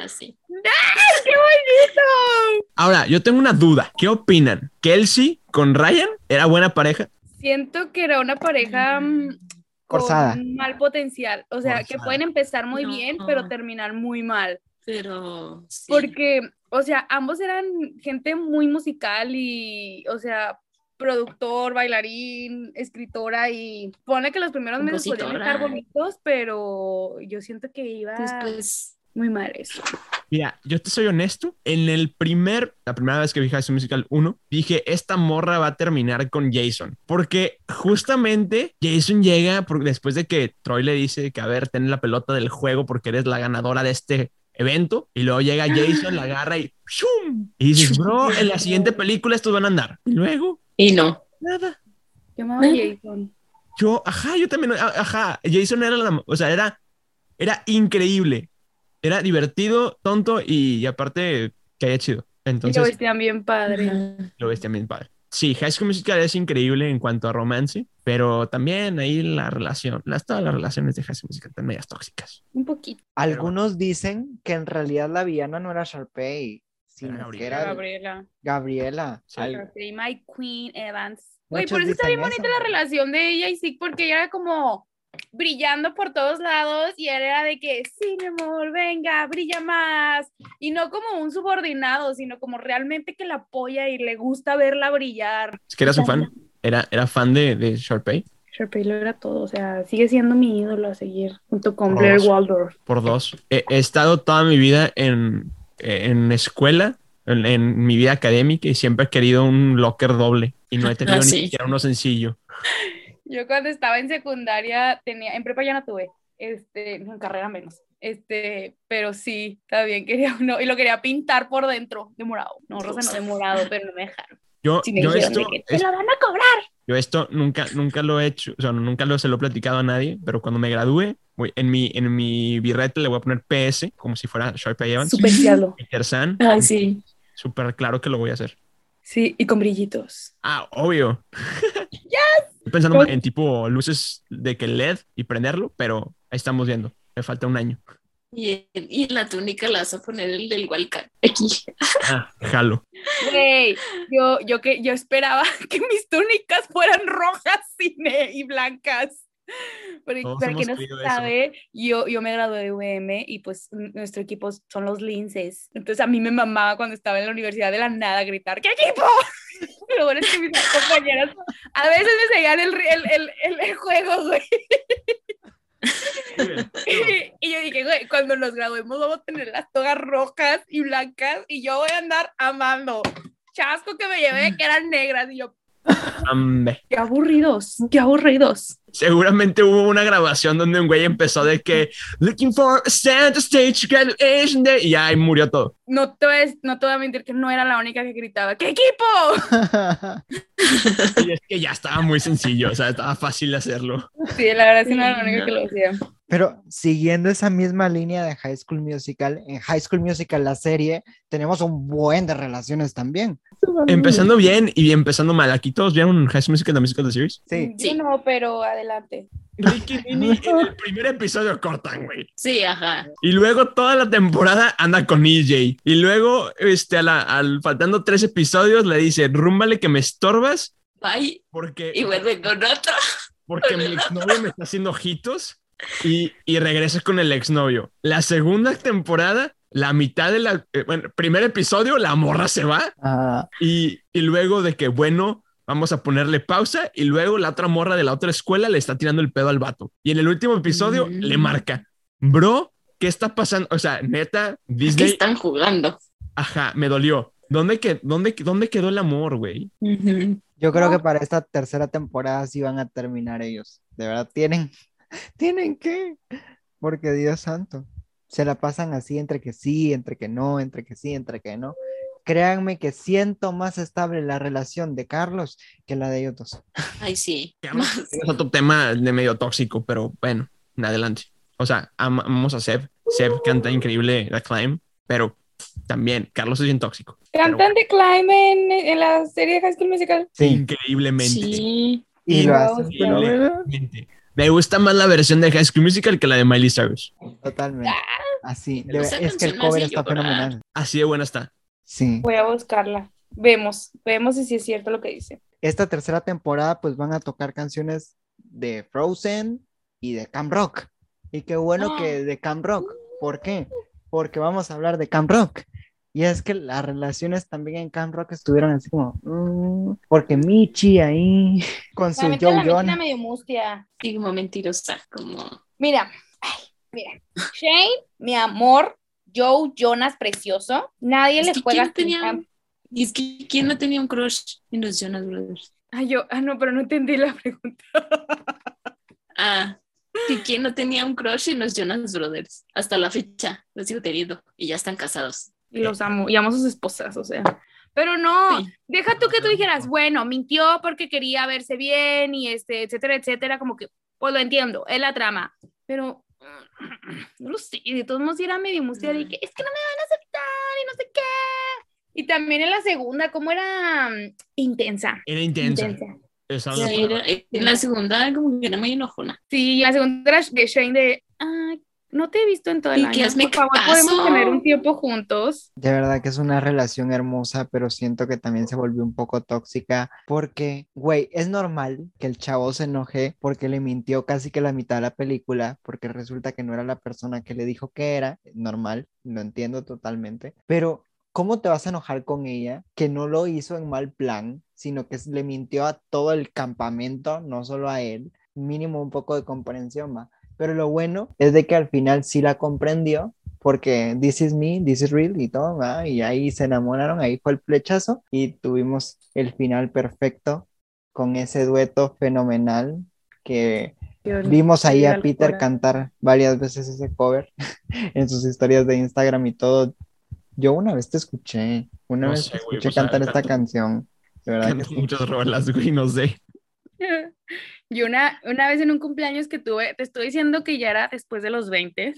B: Así.
C: ¡Ay, qué bonito!
D: Ahora, yo tengo una duda. ¿Qué opinan? ¿Kelsey con Ryan era buena pareja?
C: Siento que era una pareja mm, con mal potencial. O sea, que pueden empezar muy bien, pero terminar muy mal.
B: Pero. Sí.
C: Porque, o sea, ambos eran gente muy musical y, o sea, productor, bailarín, escritora y pone que los primeros meses podían estar bonitos, pero yo siento que iba
B: Después...
C: muy mal eso.
D: Mira, yo te soy honesto, en el primer, la primera vez que vi High School Musical 1, dije, esta morra va a terminar con Jason, porque justamente Jason llega por, después de que Troy le dice que, a ver, ten la pelota del juego porque eres la ganadora de este evento y luego llega Jason, la agarra y ¡shum! Y dices, bro, en la siguiente película estos van a andar. Y luego...
B: Y no.
D: Nada.
C: Llamaba Jason.
D: Yo, ajá, yo también, ajá, Jason era la, o sea, era, era increíble. Era divertido, tonto y, aparte que haya chido. Entonces,
C: y lo vestían bien padre.
D: Lo vestían bien padre. sí, High School Musical es increíble en cuanto a romance, pero también ahí la relación, las, todas las relaciones de High School Musical están medias tóxicas.
C: Un poquito.
A: Algunos dicen que en realidad la villana no era Sharpay, sino
D: Gabriela.
A: que era
C: Gabriela.
A: Gabriela.
D: Sí.
A: Al-
C: Sharpay, My Queen Evans. Güey, por eso está bien bonita la relación de ella y Zeke, porque ella era como brillando por todos lados y él era de que, sí, mi amor, venga, brilla más. Y no como un subordinado, sino como realmente que la apoya y le gusta verla brillar.
D: Es que era su fan, era, era fan de, de Sharpay
C: Sharpay lo era todo, o sea, sigue siendo mi ídolo a seguir, junto con
D: Por
C: Blair
D: dos.
C: Waldorf.
D: por dos. He, he estado toda mi vida en, en escuela, en, en mi vida académica, y siempre he querido un locker doble, y no he tenido
B: Ah,
D: ni
B: sí.
D: siquiera uno sencillo. (laughs)
C: Yo cuando estaba en secundaria tenía, en prepa ya no tuve, este, en carrera menos, este, pero sí, también quería (laughs) uno, y lo quería pintar por dentro de morado, no, rosa no de morado, pero no me dejaron.
D: Yo,
C: me
D: yo esto,
C: de que te lo van a cobrar.
D: yo esto nunca, nunca lo he hecho, o sea, nunca lo, se lo he platicado a nadie, pero cuando me gradúe, voy- en mi, en mi birrete le voy a poner PS, como si fuera Sharpay Evans,
C: Super cielo.
D: Peter San,
B: Ay, sí.
D: súper claro que lo voy a hacer.
C: Sí, y con brillitos.
D: Ah, obvio. (laughs) Estoy pensando
C: Pues-
D: en tipo luces de que LED y prenderlo, pero ahí estamos viendo. Me falta un año.
B: Y, y en la túnica le vas a poner el del Walcan. Aquí.
D: Ah, jalo.
C: Güey, yo, yo, que, yo esperaba (laughs) que mis túnicas fueran rojas y, y blancas. Porque,
D: Todos
C: para quien no
D: eso.
C: sabe, yo, yo me gradué de UM y pues nuestro equipo son los linces. Entonces a mí me mamaba cuando estaba en la universidad de la nada gritar, ¿qué equipo? (laughs) Lo bueno es que mis (laughs) compañeras a veces me seguían el, el, el, el juego, güey. (laughs) Y yo dije, güey, cuando nos graduemos vamos a tener las togas rojas y blancas y yo voy a andar amando. Chasco que me llevé que eran negras y yo, Qué aburridos, qué aburridos.
D: Seguramente hubo una grabación donde un güey empezó de que looking for a Santa Stage graduation day y ya ahí murió todo.
C: No te, voy a, no te voy a mentir que no era la única que gritaba, ¿qué equipo? (laughs)
D: Y es que ya estaba muy sencillo, o sea, estaba fácil hacerlo.
C: Sí, la verdad sí no era la única que lo hacía.
A: Pero siguiendo esa misma línea de High School Musical, en High School Musical, la serie, tenemos un buen de relaciones también.
D: Empezando bien y empezando mal. Aquí todos vieron High School Musical, The Musical, The Series.
A: Sí.
C: Yo
B: Sí.
C: no, pero adelante.
D: Ricky y Minnie en el primer episodio cortan, güey.
B: Sí, ajá.
D: Y luego toda la temporada anda con EJ. Y luego, este, a la- al, faltando tres episodios, le dice, rúmbale que me estorbas
B: Bye.
D: porque,
B: Y vuelve con otro.
D: porque mi (laughs) exnovio me está haciendo ojitos y, y regresa con el exnovio. La segunda temporada, la mitad de la, eh, bueno, primer episodio, la morra se va
A: Ah,
D: y, y luego de que, bueno, vamos a ponerle pausa y luego la otra morra de la otra escuela le está tirando el pedo al vato. Y en el último episodio
B: Mm.
D: le marca, bro, ¿qué está pasando? O sea, neta,
B: ¿Qué
D: Disney,
B: están jugando?
D: ajá, me dolió. ¿Dónde, que, dónde, dónde quedó el amor, güey?
A: Yo creo que para esta tercera temporada sí van a terminar ellos. De verdad, tienen, (laughs) tienen que, porque Dios santo, se la pasan así entre que sí, entre que no, entre que sí, entre que no. Créanme que siento más estable la relación de Carlos que la de ellos dos.
B: Ay, sí.
D: Es otro tema de medio tóxico, pero bueno, en adelante. O sea, am- amamos a Seb. Seb canta increíble la Climb, pero también Carlos es bien tóxico.
C: ¿Cantan de Climb en, en la serie de High School Musical?
A: Sí,
D: Increíblemente.
B: Sí.
A: y lo
C: Wow,
A: hacen
C: sí.
D: Increíblemente. Me gusta más la versión de High School Musical que la de Miley Cyrus.
A: totalmente. Así, de es que el cover está
B: llorar.
A: fenomenal.
D: Así de buena está.
A: Sí.
C: Voy a buscarla. Vemos, vemos si sí es cierto lo que dice.
A: Esta tercera temporada pues van a tocar canciones de Frozen y de Camp Rock. Y qué bueno
B: Ah.
A: que de Camp Rock. ¿Por qué? Porque vamos a hablar de Camp Rock. Y es que las relaciones también en Camp Rock estuvieron así como, mm, porque Michi ahí (laughs) con su Joe John.
C: medio mustia.
B: Sí, como mentirosa. Como.
C: Mira, ay, mira. Shane, mi amor, Joe Jonas precioso. Nadie
B: Es
C: le juega
B: ¿quién
C: así
B: tenía-
C: a-
B: Y es que ¿quién no tenía un crush en los Jonas Brothers?
C: Ay, yo, ah, no, pero no entendí la pregunta. (laughs)
B: Ah, que quién no tenía un crush en los Jonas Brothers. Hasta la fecha, lo sigo teniendo. Y ya están casados.
C: Y los amo, y amo a sus esposas, o sea. Pero no,
B: Sí.
C: deja tú que tú dijeras, bueno, mintió porque quería verse bien y este, etcétera, etcétera, como que, pues lo entiendo, es la trama. Pero, (clears throat) no lo sé, de todos modos era medio mustia de que es que no me van a aceptar y no sé qué. Y también en la segunda, ¿cómo era? mm, Intensa.
D: Era intensa.
C: Intensa.
D: Esa
B: Sí, era- en la segunda como que era muy enojona.
C: Sí, la segunda era de Shane de, ah, no te he visto en todo el
B: Y
C: año.
B: que hazme
C: Por favor, podemos
B: caso".
C: tener un tiempo juntos.
A: De verdad que es una relación hermosa, pero siento que también se volvió un poco tóxica porque, güey, es normal que el chavo se enoje porque le mintió casi que la mitad de la película, porque resulta que no era la persona que le dijo que era, normal, lo entiendo totalmente, pero ¿cómo te vas a enojar con ella que no lo hizo en mal plan, sino que le mintió a todo el campamento, no solo a él? Mínimo un poco de comprensión, va. Pero lo bueno es de que al final sí la comprendió porque This is me, This is real y todo, ¿verdad? y ahí se enamoraron, ahí fue el flechazo y tuvimos el final perfecto con ese dueto fenomenal que vimos ahí a Peter cantar varias veces ese cover (laughs) en sus historias de Instagram y todo. Yo una vez te escuché, una
D: No
A: vez
D: sé,
A: te escuché
D: o sea,
A: cantar esta
D: canto-
A: canción, de verdad (laughs) que sí.
D: muchas rolas, güey, no sé. (laughs)
C: Y una, una vez en un cumpleaños que tuve, te estoy diciendo que ya era después de los 20,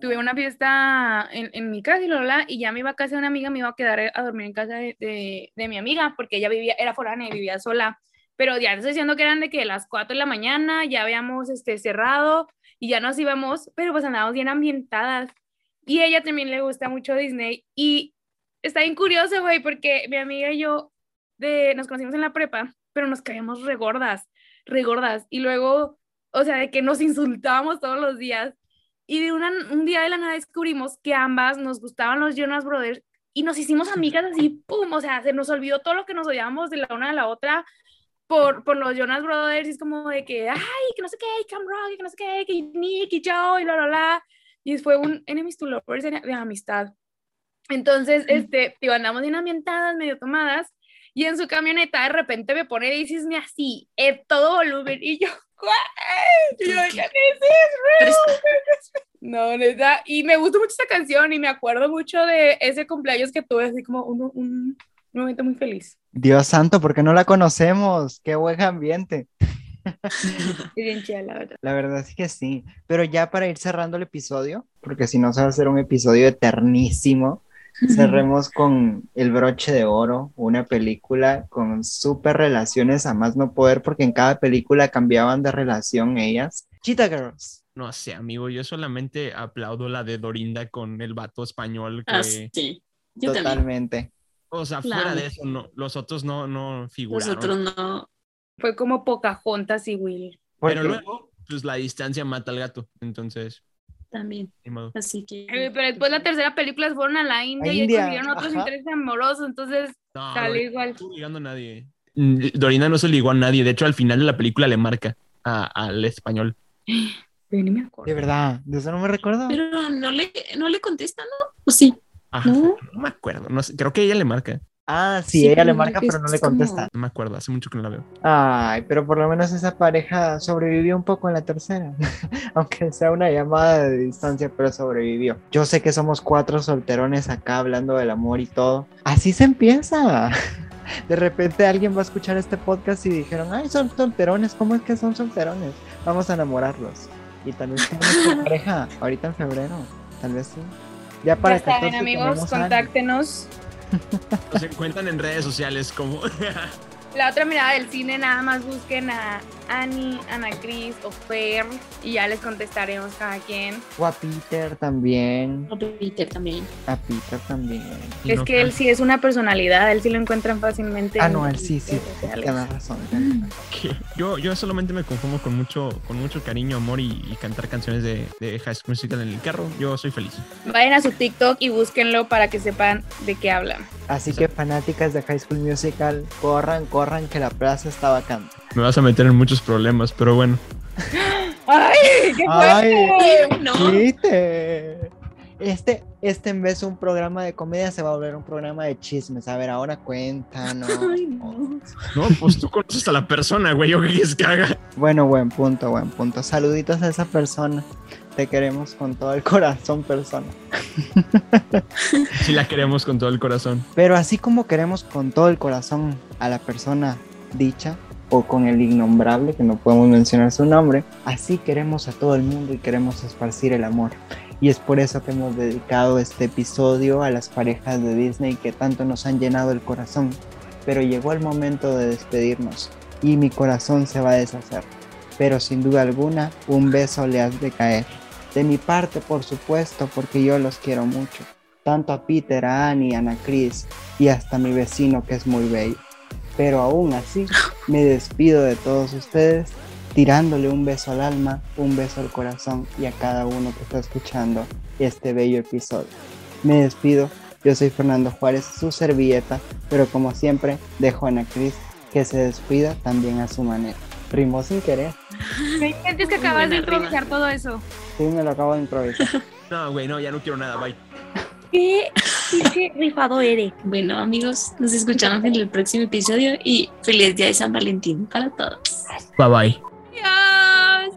C: tuve una fiesta en, en mi casa y lo bla, y ya me iba a casa de una amiga, me iba a quedar a dormir en casa de, de, de mi amiga, porque ella vivía, era foránea y vivía sola. Pero ya te estoy diciendo que eran de que las 4 de la mañana ya habíamos este, cerrado y ya nos íbamos, pero pues andábamos bien ambientadas. Y a ella también le gusta mucho Disney. Y está bien curioso, güey, porque mi amiga y yo de, nos conocimos en la prepa, pero nos caíamos regordas, regordas. Y luego, o sea, de que nos (laughs) insultábamos todos los días. Y de una, un día de la nada descubrimos que ambas nos gustaban los Jonas Brothers y nos hicimos amigas así, pum, o sea, se nos olvidó todo lo que nos odiábamos de la una a la otra por, por los Jonas Brothers. Y es como de que, ay, que no sé qué, Cam Rock, que no sé qué, que Nick y Joe y la, la, la. Y fue un enemies to lovers de, amistad. Entonces, este, digo, andamos bien ambientadas, medio tomadas, y en su camioneta de repente me pone Me así, en todo volumen, y yo. Y yo, ¿qué No, neta, y me gustó mucho esta canción, y me acuerdo mucho de ese cumpleaños que tuve, así como un, un, un momento muy feliz.
A: Dios santo, ¿por qué no la conocemos? Qué buen ambiente. (laughs)
C: Bien chida, la verdad.
A: La verdad es que sí, pero ya para ir cerrando el episodio, porque si no se va a hacer un episodio eternísimo, cerremos con El broche de oro, una película con súper relaciones a más no poder, porque en cada película cambiaban de relación ellas. Cheetah Girls.
D: No sé, amigo, yo solamente aplaudo la de Dorinda con el vato español que...
B: Ah, sí. Yo también.
A: Totalmente.
D: O sea,
B: Claro.
D: fuera de eso, no, los otros no, no figuraron.
B: Nosotros no.
C: Fue como Pocahontas y Will.
D: Pero luego, pues la distancia mata al gato. Entonces,
B: También. Así que.
C: Eh, Pero después la tercera película fueron a la India
A: A
C: y consiguieron otros
A: ajá.
C: intereses amorosos, entonces
D: No,
C: salió igual.
D: no estuvo ligando a nadie. Mm, Dorinda no se ligó a nadie. De hecho, al final de la película le marca a- al español.
C: Pero ni me acuerdo.
A: De verdad, de eso no me recuerdo.
B: Pero no le, no le contesta, ¿no? ¿O sí?
D: Ajá,
B: ¿No?
D: no me acuerdo. No sé, creo que ella le marca.
A: Ah, sí,
B: Sí,
A: ella le
B: pero
A: marca, pero no le
B: como-
A: contesta.
D: No me acuerdo, hace mucho que no la veo.
A: Ay, pero por lo menos esa pareja sobrevivió un poco en la tercera, (laughs) aunque sea una llamada de distancia, pero sobrevivió. Yo sé que somos cuatro solterones acá hablando del amor y todo. Así se empieza. (laughs) De repente alguien va a escuchar este podcast y dijeron, ay, son solterones, ¿cómo es que son solterones? Vamos a enamorarlos. Y tal vez tenemos (laughs) pareja ahorita en febrero, tal vez sí. Ya para
C: Ya saben,
A: 14
C: amigos, contáctenos.
D: Nos encuentran en redes sociales como... (laughs)
C: La otra mirada del cine, nada más busquen a Annie, Ana Cris o Fer y ya les contestaremos cada quien.
A: O a Peter también,
B: O Peter también.
A: a Peter también.
C: Es
D: no
C: que él sí es una personalidad, él sí lo encuentran fácilmente.
A: Ah,
C: en
A: no, él sí, sí, tienes razón. (laughs)
D: Yo, yo solamente me conformo con mucho, con mucho cariño, amor y, y cantar canciones de, de High School Musical en el carro. Yo soy feliz.
C: Vayan a su TikTok y búsquenlo para que sepan de qué hablan.
A: Así que fanáticas de High School Musical, corran, corran, que la plaza está vacante.
D: Me vas a meter en muchos problemas, pero bueno.
C: ¡Ay! ¡Qué
A: Ay,
C: fuerte!
B: No.
A: Peter. Este, este en vez de un programa de comedia se va a volver un programa de chismes. A ver, ahora cuéntanos.
B: Ay, no.
D: No, pues tú conoces a la persona, güey. ¿Yo qué quieres que haga?
A: Bueno, buen punto, buen punto. Saluditos a esa persona. Te queremos con todo el corazón, persona.
D: Si la queremos con todo el corazón.
A: Pero así como queremos con todo el corazón a la persona dicha o con el innombrable, que no podemos mencionar su nombre, así queremos a todo el mundo y queremos esparcir el amor. Y es por eso que hemos dedicado este episodio a las parejas de Disney que tanto nos han llenado el corazón. Pero llegó el momento de despedirnos y mi corazón se va a deshacer. Pero sin duda alguna, un beso le has de caer. De mi parte, por supuesto, porque yo los quiero mucho. Tanto a Peter, a Annie, a Ana Chris y hasta a mi vecino que es muy bello. Pero aún así, me despido de todos ustedes tirándole un beso al alma, un beso al corazón y a cada uno que está escuchando este bello episodio. Me despido, yo soy Fernando Juárez, su servilleta, pero como siempre dejo a Ana Cris que se despida también a su manera. Rimó sin querer.
C: Me sientes que acabas de improvisar todo eso.
A: Sí, me lo acabo de improvisar. (laughs)
D: No, güey, no, ya no quiero nada, bye.
C: ¿Qué, qué rifado eres?
B: Bueno, amigos, nos escuchamos en el próximo episodio y feliz día de San Valentín para todos.
D: Bye bye.
C: Adiós.